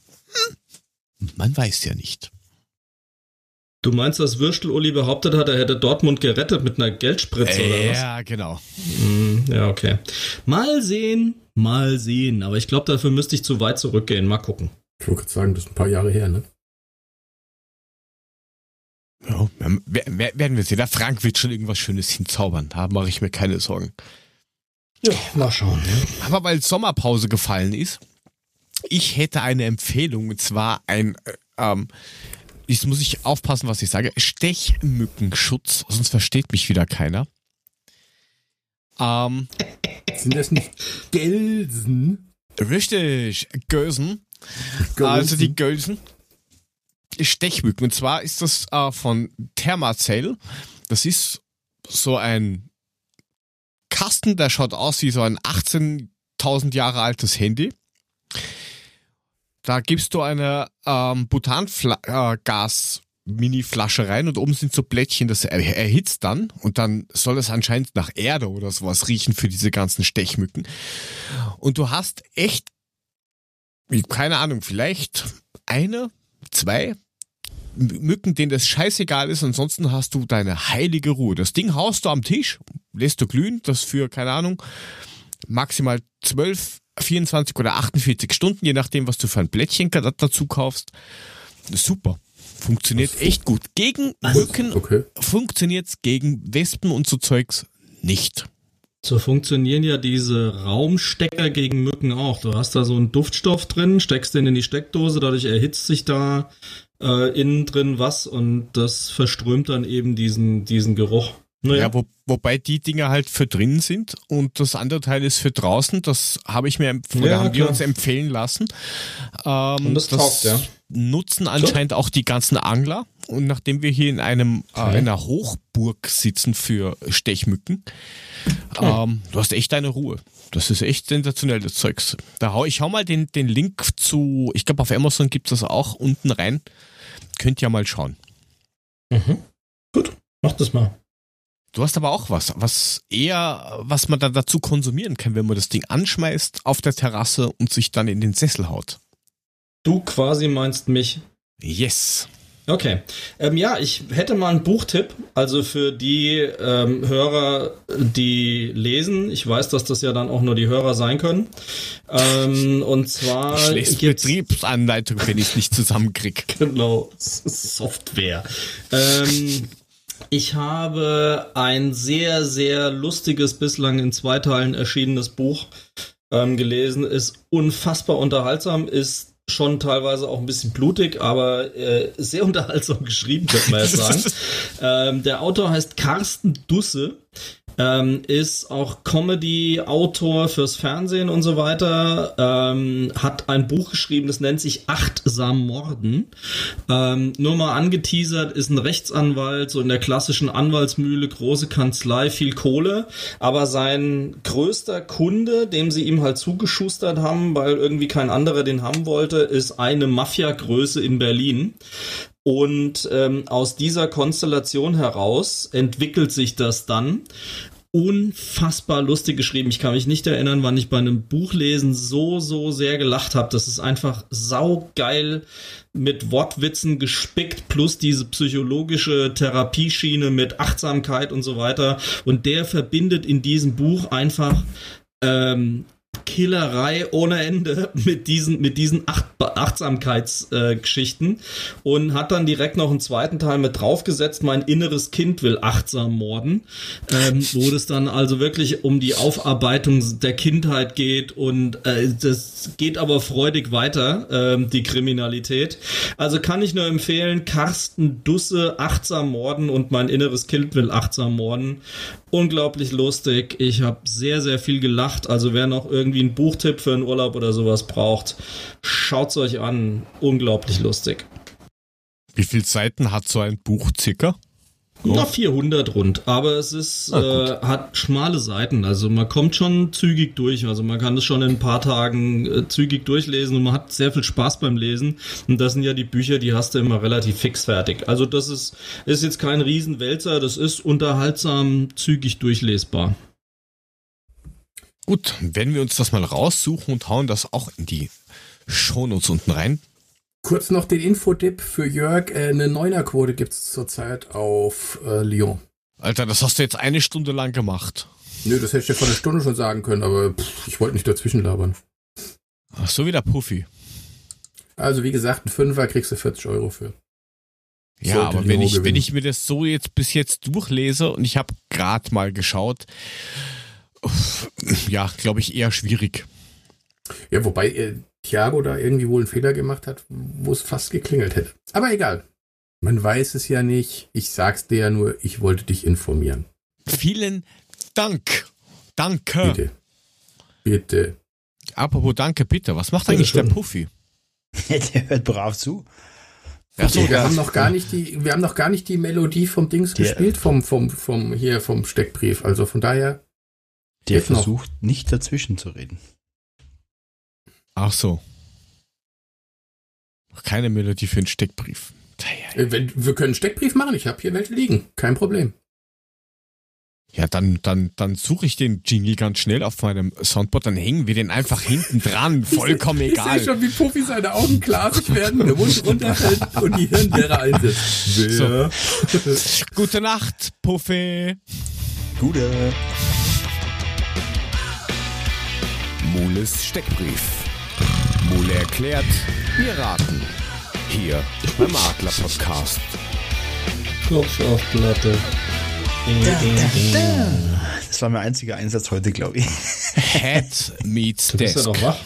hm, man weiß ja nicht. Du meinst, dass Würstel-Uli behauptet hat, er hätte Dortmund gerettet mit einer Geldspritze äh, oder was? Ja, genau. Hm, ja, okay. Mal sehen, mal sehen. Aber ich glaube, dafür müsste ich zu weit zurückgehen. Mal gucken. Ich wollte gerade sagen, das ist ein paar Jahre her, ne? Ja, werden wir sehen. Der Frank wird schon irgendwas Schönes hinzaubern. Da mache ich mir keine Sorgen. Ja, mal schauen. Aber weil Sommerpause gefallen ist, ich hätte eine Empfehlung, und zwar ein, äh, ähm, jetzt muss ich aufpassen, was ich sage, Stechmückenschutz, sonst versteht mich wieder keiner. Ähm, Sind das nicht Gelsen? Richtig, Gösen. Gösen. Also die Gösen. Stechmücken. Und zwar ist das äh, von Thermacell. Das ist so ein Kasten, der schaut aus wie so ein 18.000 Jahre altes Handy. Da gibst du eine ähm, Butangas Mini-Flasche rein und oben sind so Blättchen, das er erhitzt dann und dann soll es anscheinend nach Erde oder sowas riechen für diese ganzen Stechmücken. Und du hast echt, keine Ahnung, vielleicht eine, zwei Mücken, denen das scheißegal ist, ansonsten hast du deine heilige Ruhe. Das Ding haust du am Tisch, lässt du glühen, das für, keine Ahnung, maximal 12, 24 oder 48 Stunden, je nachdem, was du für ein Blättchen dazu kaufst. Super. Funktioniert echt gut. Gegen Mücken okay. funktioniert's gegen Wespen und so Zeugs nicht. So funktionieren ja diese Raumstecker gegen Mücken auch. Du hast da so einen Duftstoff drin, steckst den in die Steckdose, dadurch erhitzt sich da äh, innen drin was und das verströmt dann eben diesen, diesen Geruch. Naja. Ja, wo, wobei die Dinger halt für drinnen sind und das andere Teil ist für draußen. Das habe ich mir ja, haben wir uns empfehlen lassen. Ähm, und das, das taugt, ja. Nutzen anscheinend so. auch die ganzen Angler. Und nachdem wir hier in einem äh, einer Hochburg sitzen für Stechmücken, ähm, du hast echt deine Ruhe. Das ist echt sensationell, das Zeugs. Da hau, ich hau mal den, den Link zu, ich glaube auf Amazon gibt es das auch unten rein. Könnt ihr mal schauen. Mhm. Gut, mach das mal. Du hast aber auch was, was eher, was man dann dazu konsumieren kann, wenn man das Ding anschmeißt auf der Terrasse und sich dann in den Sessel haut. Du quasi meinst mich. Yes. Okay. Ähm, ja, ich hätte mal einen Buchtipp. Also für die ähm, Hörer, die lesen. Ich weiß, dass das ja dann auch nur die Hörer sein können. Ähm, und zwar. Ich Betriebsanleitung, wenn ich es nicht zusammenkriege. Genau. Software. Ähm, ich habe ein sehr, sehr lustiges, bislang in zwei Teilen erschienenes Buch ähm, gelesen. Ist unfassbar unterhaltsam, ist schon teilweise auch ein bisschen blutig, aber äh, sehr unterhaltsam geschrieben, könnte man ja sagen. ähm, der Autor heißt Carsten Dusse ähm, ist auch Comedy-Autor fürs Fernsehen und so weiter, ähm, hat ein Buch geschrieben, das nennt sich Achtsam Morden. Ähm, nur mal angeteasert, ist ein Rechtsanwalt, so in der klassischen Anwaltsmühle, große Kanzlei, viel Kohle, aber sein größter Kunde, dem sie ihm halt zugeschustert haben, weil irgendwie kein anderer den haben wollte, ist eine Mafia-Größe in Berlin. Und ähm, aus dieser Konstellation heraus entwickelt sich das dann unfassbar lustig geschrieben. Ich kann mich nicht erinnern, wann ich bei einem Buchlesen so, so sehr gelacht habe. Das ist einfach saugeil mit Wortwitzen gespickt, plus diese psychologische Therapieschiene mit Achtsamkeit und so weiter. Und der verbindet in diesem Buch einfach ähm, Killerei ohne Ende mit diesen, mit diesen Acht Achtsamkeitsgeschichten äh, und hat dann direkt noch einen zweiten Teil mit draufgesetzt, mein inneres Kind will achtsam morden, ähm, wo es dann also wirklich um die Aufarbeitung der Kindheit geht und äh, das geht aber freudig weiter, ähm, die Kriminalität. Also kann ich nur empfehlen, Carsten Dusse, achtsam morden und mein inneres Kind will achtsam morden. Unglaublich lustig. Ich habe sehr, sehr viel gelacht. Also wer noch irgendwie einen Buchtipp für einen Urlaub oder sowas braucht, schaut's euch an. Unglaublich lustig. Wie viele Seiten hat so ein Buch circa? Na, 400 rund, aber es ist, ah, äh, hat schmale Seiten, also man kommt schon zügig durch, also man kann es schon in ein paar Tagen äh, zügig durchlesen und man hat sehr viel Spaß beim Lesen und das sind ja die Bücher, die hast du immer relativ fix fertig. Also das ist, ist jetzt kein Riesenwälzer, das ist unterhaltsam zügig durchlesbar. Gut, wenn wir uns das mal raussuchen und hauen das auch in die Shownotes unten rein, Kurz noch den Infotipp für Jörg. Äh, eine Neunerquote gibt es zurzeit auf äh, Lyon. Alter, das hast du jetzt eine Stunde lang gemacht. Nö, das hätte ich dir vor einer Stunde schon sagen können, aber pff, ich wollte nicht dazwischen labern. Ach so, wie der Puffy. Also wie gesagt, ein Fünfer kriegst du 40 Euro für. Ja, Sollte aber Lyon wenn ich, gewinnen. wenn ich mir das so jetzt bis jetzt durchlese und ich habe gerade mal geschaut, ja, glaube ich eher schwierig. Ja, wobei äh, Thiago da irgendwie wohl einen Fehler gemacht hat, wo es fast geklingelt hätte. Aber egal. Man weiß es ja nicht. Ich sag's dir ja nur, ich wollte dich informieren. Vielen Dank. Danke. Bitte. Bitte. Apropos Danke, bitte. Was macht eigentlich der. Puffy? Der hört brav zu. Ach so, wir haben noch gar nicht die, wir haben noch gar nicht die Melodie vom Dings Der- gespielt, vom, vom, vom, hier, vom Steckbrief. Also von daher, Der noch. versucht nicht dazwischen zu reden. ach so. Noch Keine Melodie für einen Steckbrief. äh, wenn, wir können einen Steckbrief machen. Ich habe hier welche liegen. Kein Problem. Ja, dann, dann, dann suche ich den Jingle ganz schnell auf meinem Soundboard, dann hängen wir den einfach hinten dran. Vollkommen Ich sehe egal. schon, wie Puffy seine Augen glasig werden, der Mund runterfällt und die Hirnbeere einsetzt. Wer? Gute Nacht, Puffy. Gute. Mules Steckbrief. Mule erklärt, wir raten. Hier beim Adler Podcast. Klopf auf Platte. Das war mein einziger Einsatz heute, glaube ich. Head meets Du bist ja Desk. doch wach.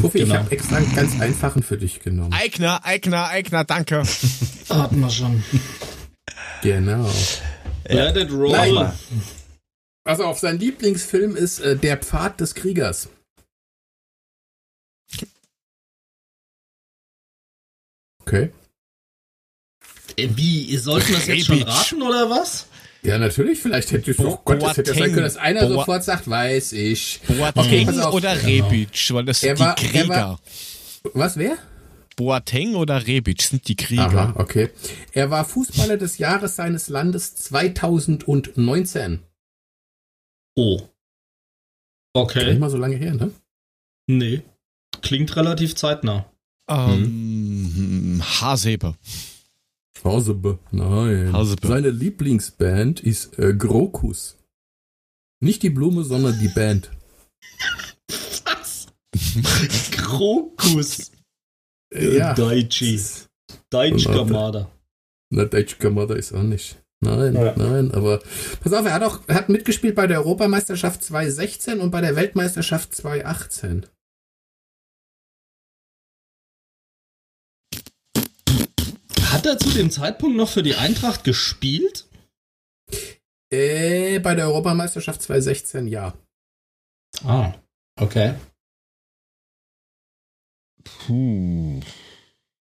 Puffy, ich Genau. habe extra einen ganz einfachen für dich genommen. Eigner, Eigner, Eigner, danke. Hatten wir schon. Genau. Let it roll. Nein. Also auf sein Lieblingsfilm ist äh, Der Pfad des Kriegers. Okay. Äh, Wie, sollten das jetzt schon raten oder was? Ja, natürlich. Vielleicht hätte ich, oh Gott, das hätte sein können, dass einer Boa- sofort sagt, weiß ich. Boateng pass auf. oder Genau. Rebic, weil das Er sind war- die er Krieger. war- Was, wer? Boateng oder Rebic sind die Krieger. Aha, okay. Er war Fußballer des Jahres seines Landes 2019. Oh. Nicht Okay. mal so lange her, ne? Nee. Klingt relativ zeitnah. Ähm, Hasebe. Hasebe. Nein. Hasebe. Seine Lieblingsband ist äh, Grokus. Nicht die Blume, sondern die Band. Was? Krokus. Ja. Daichi. Daichi Warte. Kamada. Na, Deutsche Kamada ist auch nicht. Nein, Ja. nein, aber pass auf, er hat auch er hat mitgespielt bei der Europameisterschaft 2016 und bei der Weltmeisterschaft 2018. Hat er zu dem Zeitpunkt noch für die Eintracht gespielt? Äh, bei der Europameisterschaft 2016 ja. Ah, okay. Puh.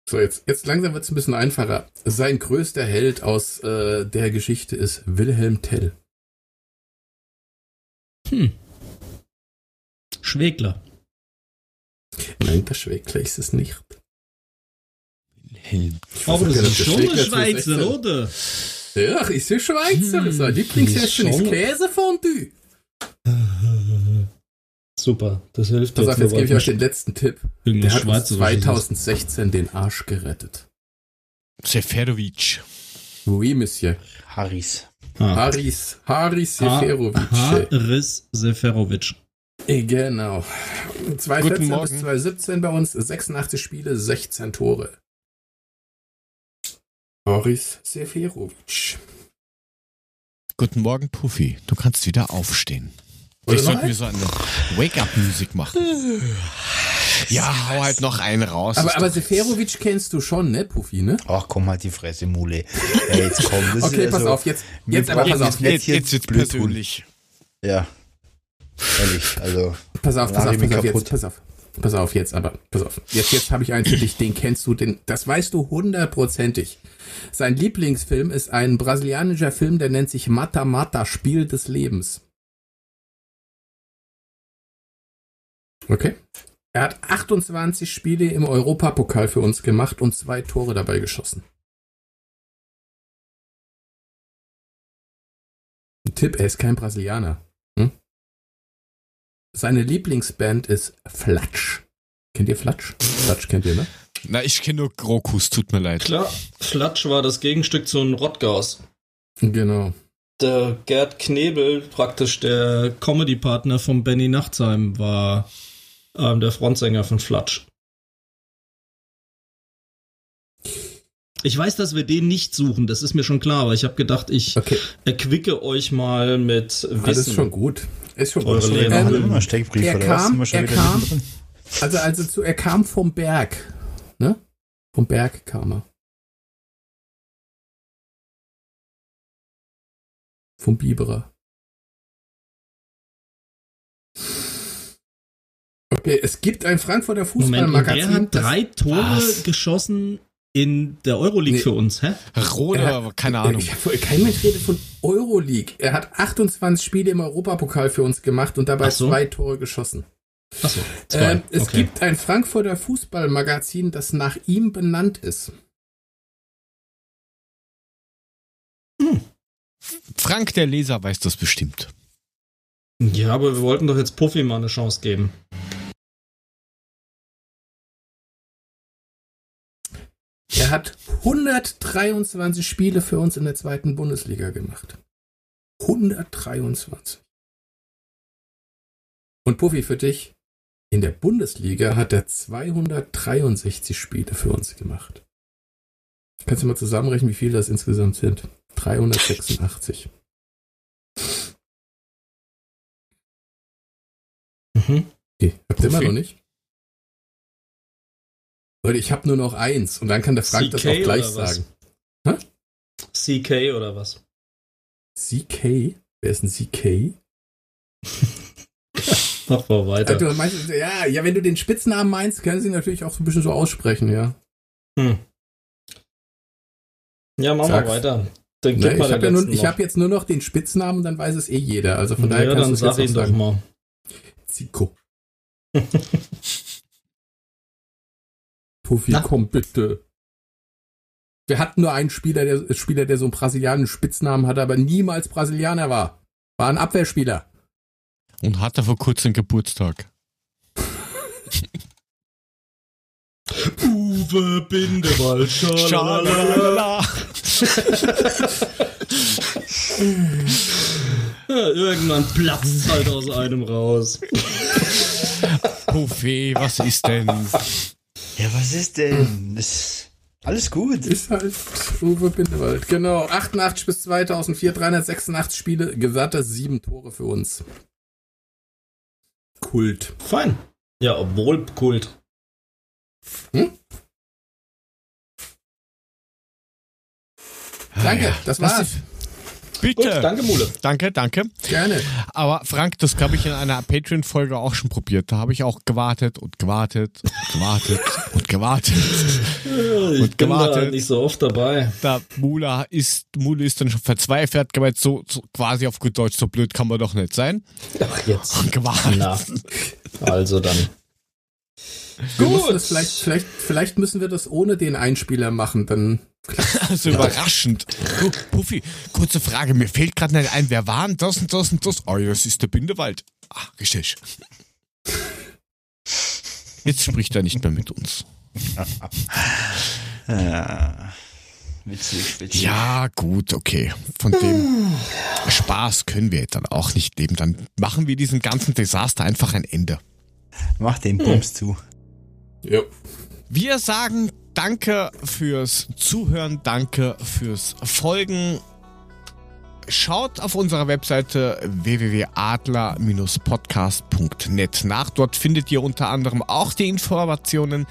So, jetzt, jetzt langsam wird es ein bisschen einfacher. Sein größter Held aus äh, der Geschichte ist Wilhelm Tell. Hm. Schwegler. Nein, der Schwegler ist es nicht. Wilhelm. Aber das ist schon Schwegler Schweizer, 2016. oder? Ja, ist ja Schweizer. Hm, Sein Lieblingsessen ist ist Käsefondue. Super, das hilft Pass auf, jetzt gebe ich euch den letzten Tipp. Der hat uns Schweizerisches. 2016 den Arsch gerettet. Seferovic. Oui, Monsieur. Harris. Ah. Haris, Haris Ha- Seferovic. Haris Seferovic. Eh, Genau. Guten 2014 Morgen. bis 2017 bei uns 86 Spiele, 16 Tore. Boris Seferovic. Guten Morgen, Puffy. Du kannst wieder aufstehen. Oder Ich noch sollte mir so eine Wake-up-Musik machen. Ja, hau halt noch einen raus. Aber, aber Seferovic kennst du schon, ne, Puffy, ne? Ach komm halt die Fresse, Mule. Ey, jetzt komm. Das Okay, ist pass also- auf, jetzt, wir jetzt aber pass jetzt, auf, jetzt, jetzt tun. persönlich. Ja. Ehrlich, also. pass auf, pass auf, pass auf, jetzt, pass auf. Pass auf jetzt, aber pass auf. Jetzt, jetzt habe ich einen für dich, den kennst du, den, das weißt du hundertprozentig. Sein Lieblingsfilm ist ein brasilianischer Film, der nennt sich Mata Mata, Spiel des Lebens. Okay. Er hat 28 Spiele im Europapokal für uns gemacht und zwei Tore dabei geschossen. Tipp, er ist kein Brasilianer. Hm? Seine Lieblingsband ist Flatsch. Kennt ihr Flatsch? Flatsch kennt ihr, ne? Na, ich kenne nur Krokus, tut mir leid. Klar, Flatsch war das Gegenstück zu einem Rottgaus. Genau. Der Gerd Knebel, praktisch der Comedy-Partner von Benny Nachtsheim, war ähm, der Frontsänger von Flatsch. Ich weiß, dass wir den nicht suchen, das ist mir schon klar, aber ich habe gedacht, ich Okay, erquicke euch mal mit Wissen. alles schon gut. Ist schon Eure gut. Ähm, er kam- er kam- also, also zu, er kam vom Berg. Ne? Vom Berg kam er. Vom Biberer. Es gibt ein Frankfurter Fußballmagazin. der hat das- drei Tore Was? geschossen in der Euroleague Nee. für uns, hä? Rode, Er aber keine Ahnung. Ich, kein Mensch redet von Euroleague. Er hat 28 Spiele im Europapokal für uns gemacht und dabei so. zwei Tore geschossen. Achso, zwei. Ähm, es okay. gibt ein Frankfurter Fußballmagazin, das nach ihm benannt ist. Frank, der Leser, weiß das bestimmt. Ja, aber wir wollten doch jetzt Puffy mal eine Chance geben. Er hat 123 Spiele für uns in der zweiten Bundesliga gemacht. 123. Und Puffy für dich, in der Bundesliga hat er 263 Spiele für uns gemacht. Kannst du mal zusammenrechnen, wie viele das insgesamt sind? 386. Mhm. Okay, habt ihr immer noch nicht? Leute, ich habe nur noch eins und dann kann der Frank das CK auch gleich sagen. CK oder was? CK? Wer ist ein CK? Mach mal weiter. Also, meinst, ja, ja, wenn du den Spitznamen meinst, können sie natürlich auch so ein bisschen so aussprechen, ja. Hm. Ja, mach Sag's. mal weiter. Dann gib Ne, mal ich habe ja ich hab jetzt nur noch den Spitznamen dann weiß es eh jeder. Also von daher ja, kannst dann du es sag jetzt auch doch sagen. mal. Zico. Puffy, Na? komm bitte. Wir hatten nur einen Spieler, der Spieler, der so einen brasilianischen Spitznamen hatte, aber niemals Brasilianer war. War ein Abwehrspieler. Und hatte vor kurzem Geburtstag. Uwe Bindewald, Schalalala. Ja, irgendwann platzt halt aus einem raus. Puffy, was ist denn? Ja, was ist denn? Das, alles gut. Ist halt Uwe Bindewald. Genau. 88 bis 2004, 386 Spiele, gesatte sieben Tore für uns. Kult. Fein. Ja, obwohl Kult. Danke, Ah, ja. das Was war's. Bitte. Gut, danke Mule. Danke, danke. Gerne. Aber Frank, das habe ich in einer Patreon-Folge auch schon probiert. Da habe ich auch gewartet und gewartet und gewartet und gewartet. Ich Und bin da gewartet. nicht so oft dabei. Da Mula ist, Mule ist dann schon verzweifelt, hat gemeint, so, so quasi auf gut Deutsch, so blöd kann man doch nicht sein. Ach, jetzt. Und gewartet. Na, also dann. Gut. das vielleicht, vielleicht, vielleicht müssen wir das ohne den Einspieler machen, dann. Also überraschend. Du, Puffy, kurze Frage. Mir fällt gerade nicht ein, wer war denn das und das und das? Oh, ja, das ist der Bindewald. Ah, richtig. Jetzt spricht er nicht mehr mit uns. Ja. Witzig, witzig. Ja, gut, okay. Von dem Spaß können wir dann auch nicht leben. Dann machen wir diesem ganzen Desaster einfach ein Ende. Mach den Bums zu. Ja. Wir sagen Danke fürs Zuhören, danke fürs Folgen. Schaut auf unserer Webseite www.adler-podcast.net nach. Dort findet ihr unter anderem auch die Informationen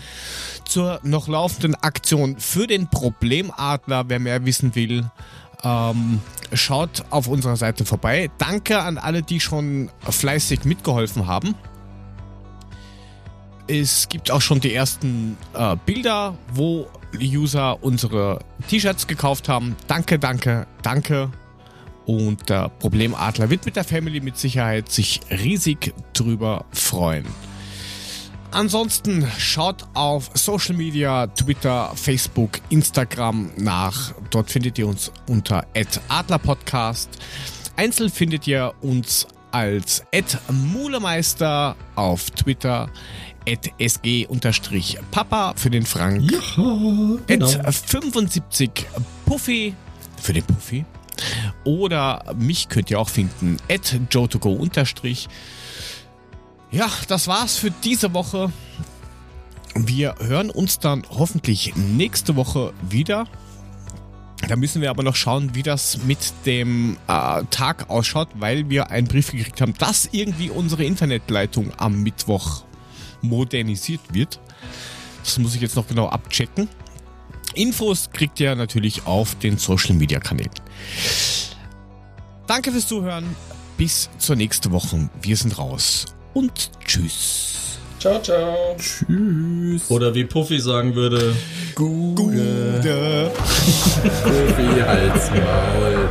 zur noch laufenden Aktion für den Problemadler, wer mehr wissen will. Ähm, schaut auf unserer Seite vorbei. Danke an alle, die schon fleißig mitgeholfen haben. Es gibt auch schon die ersten äh, Bilder, wo User unsere T-Shirts gekauft haben. Danke, danke, danke. Und der Problemadler wird mit der Family mit Sicherheit sich riesig drüber freuen. Ansonsten schaut auf Social Media, Twitter, Facebook, Instagram nach. Dort findet ihr uns unter @adlerpodcast. Einzeln findet ihr uns als @mulemeister auf Twitter, sg-papa für den Frank, genau. 75 Puffy für den Puffy. Oder mich könnt ihr auch finden, at jotogo unterstrich. Ja, das war's für diese Woche. Wir hören uns dann hoffentlich nächste Woche wieder. Da müssen wir aber noch schauen, wie das mit dem äh, Tag ausschaut, weil wir einen Brief gekriegt haben, dass irgendwie unsere Internetleitung am Mittwoch modernisiert wird. Das muss ich jetzt noch genau abchecken. Infos kriegt ihr natürlich auf den Social Media Kanälen. Danke fürs Zuhören. Bis zur nächsten Woche. Wir sind raus. Und tschüss. Ciao, ciao. Tschüss. Oder wie Puffy sagen würde, Gute. Profi, Hals, Maul.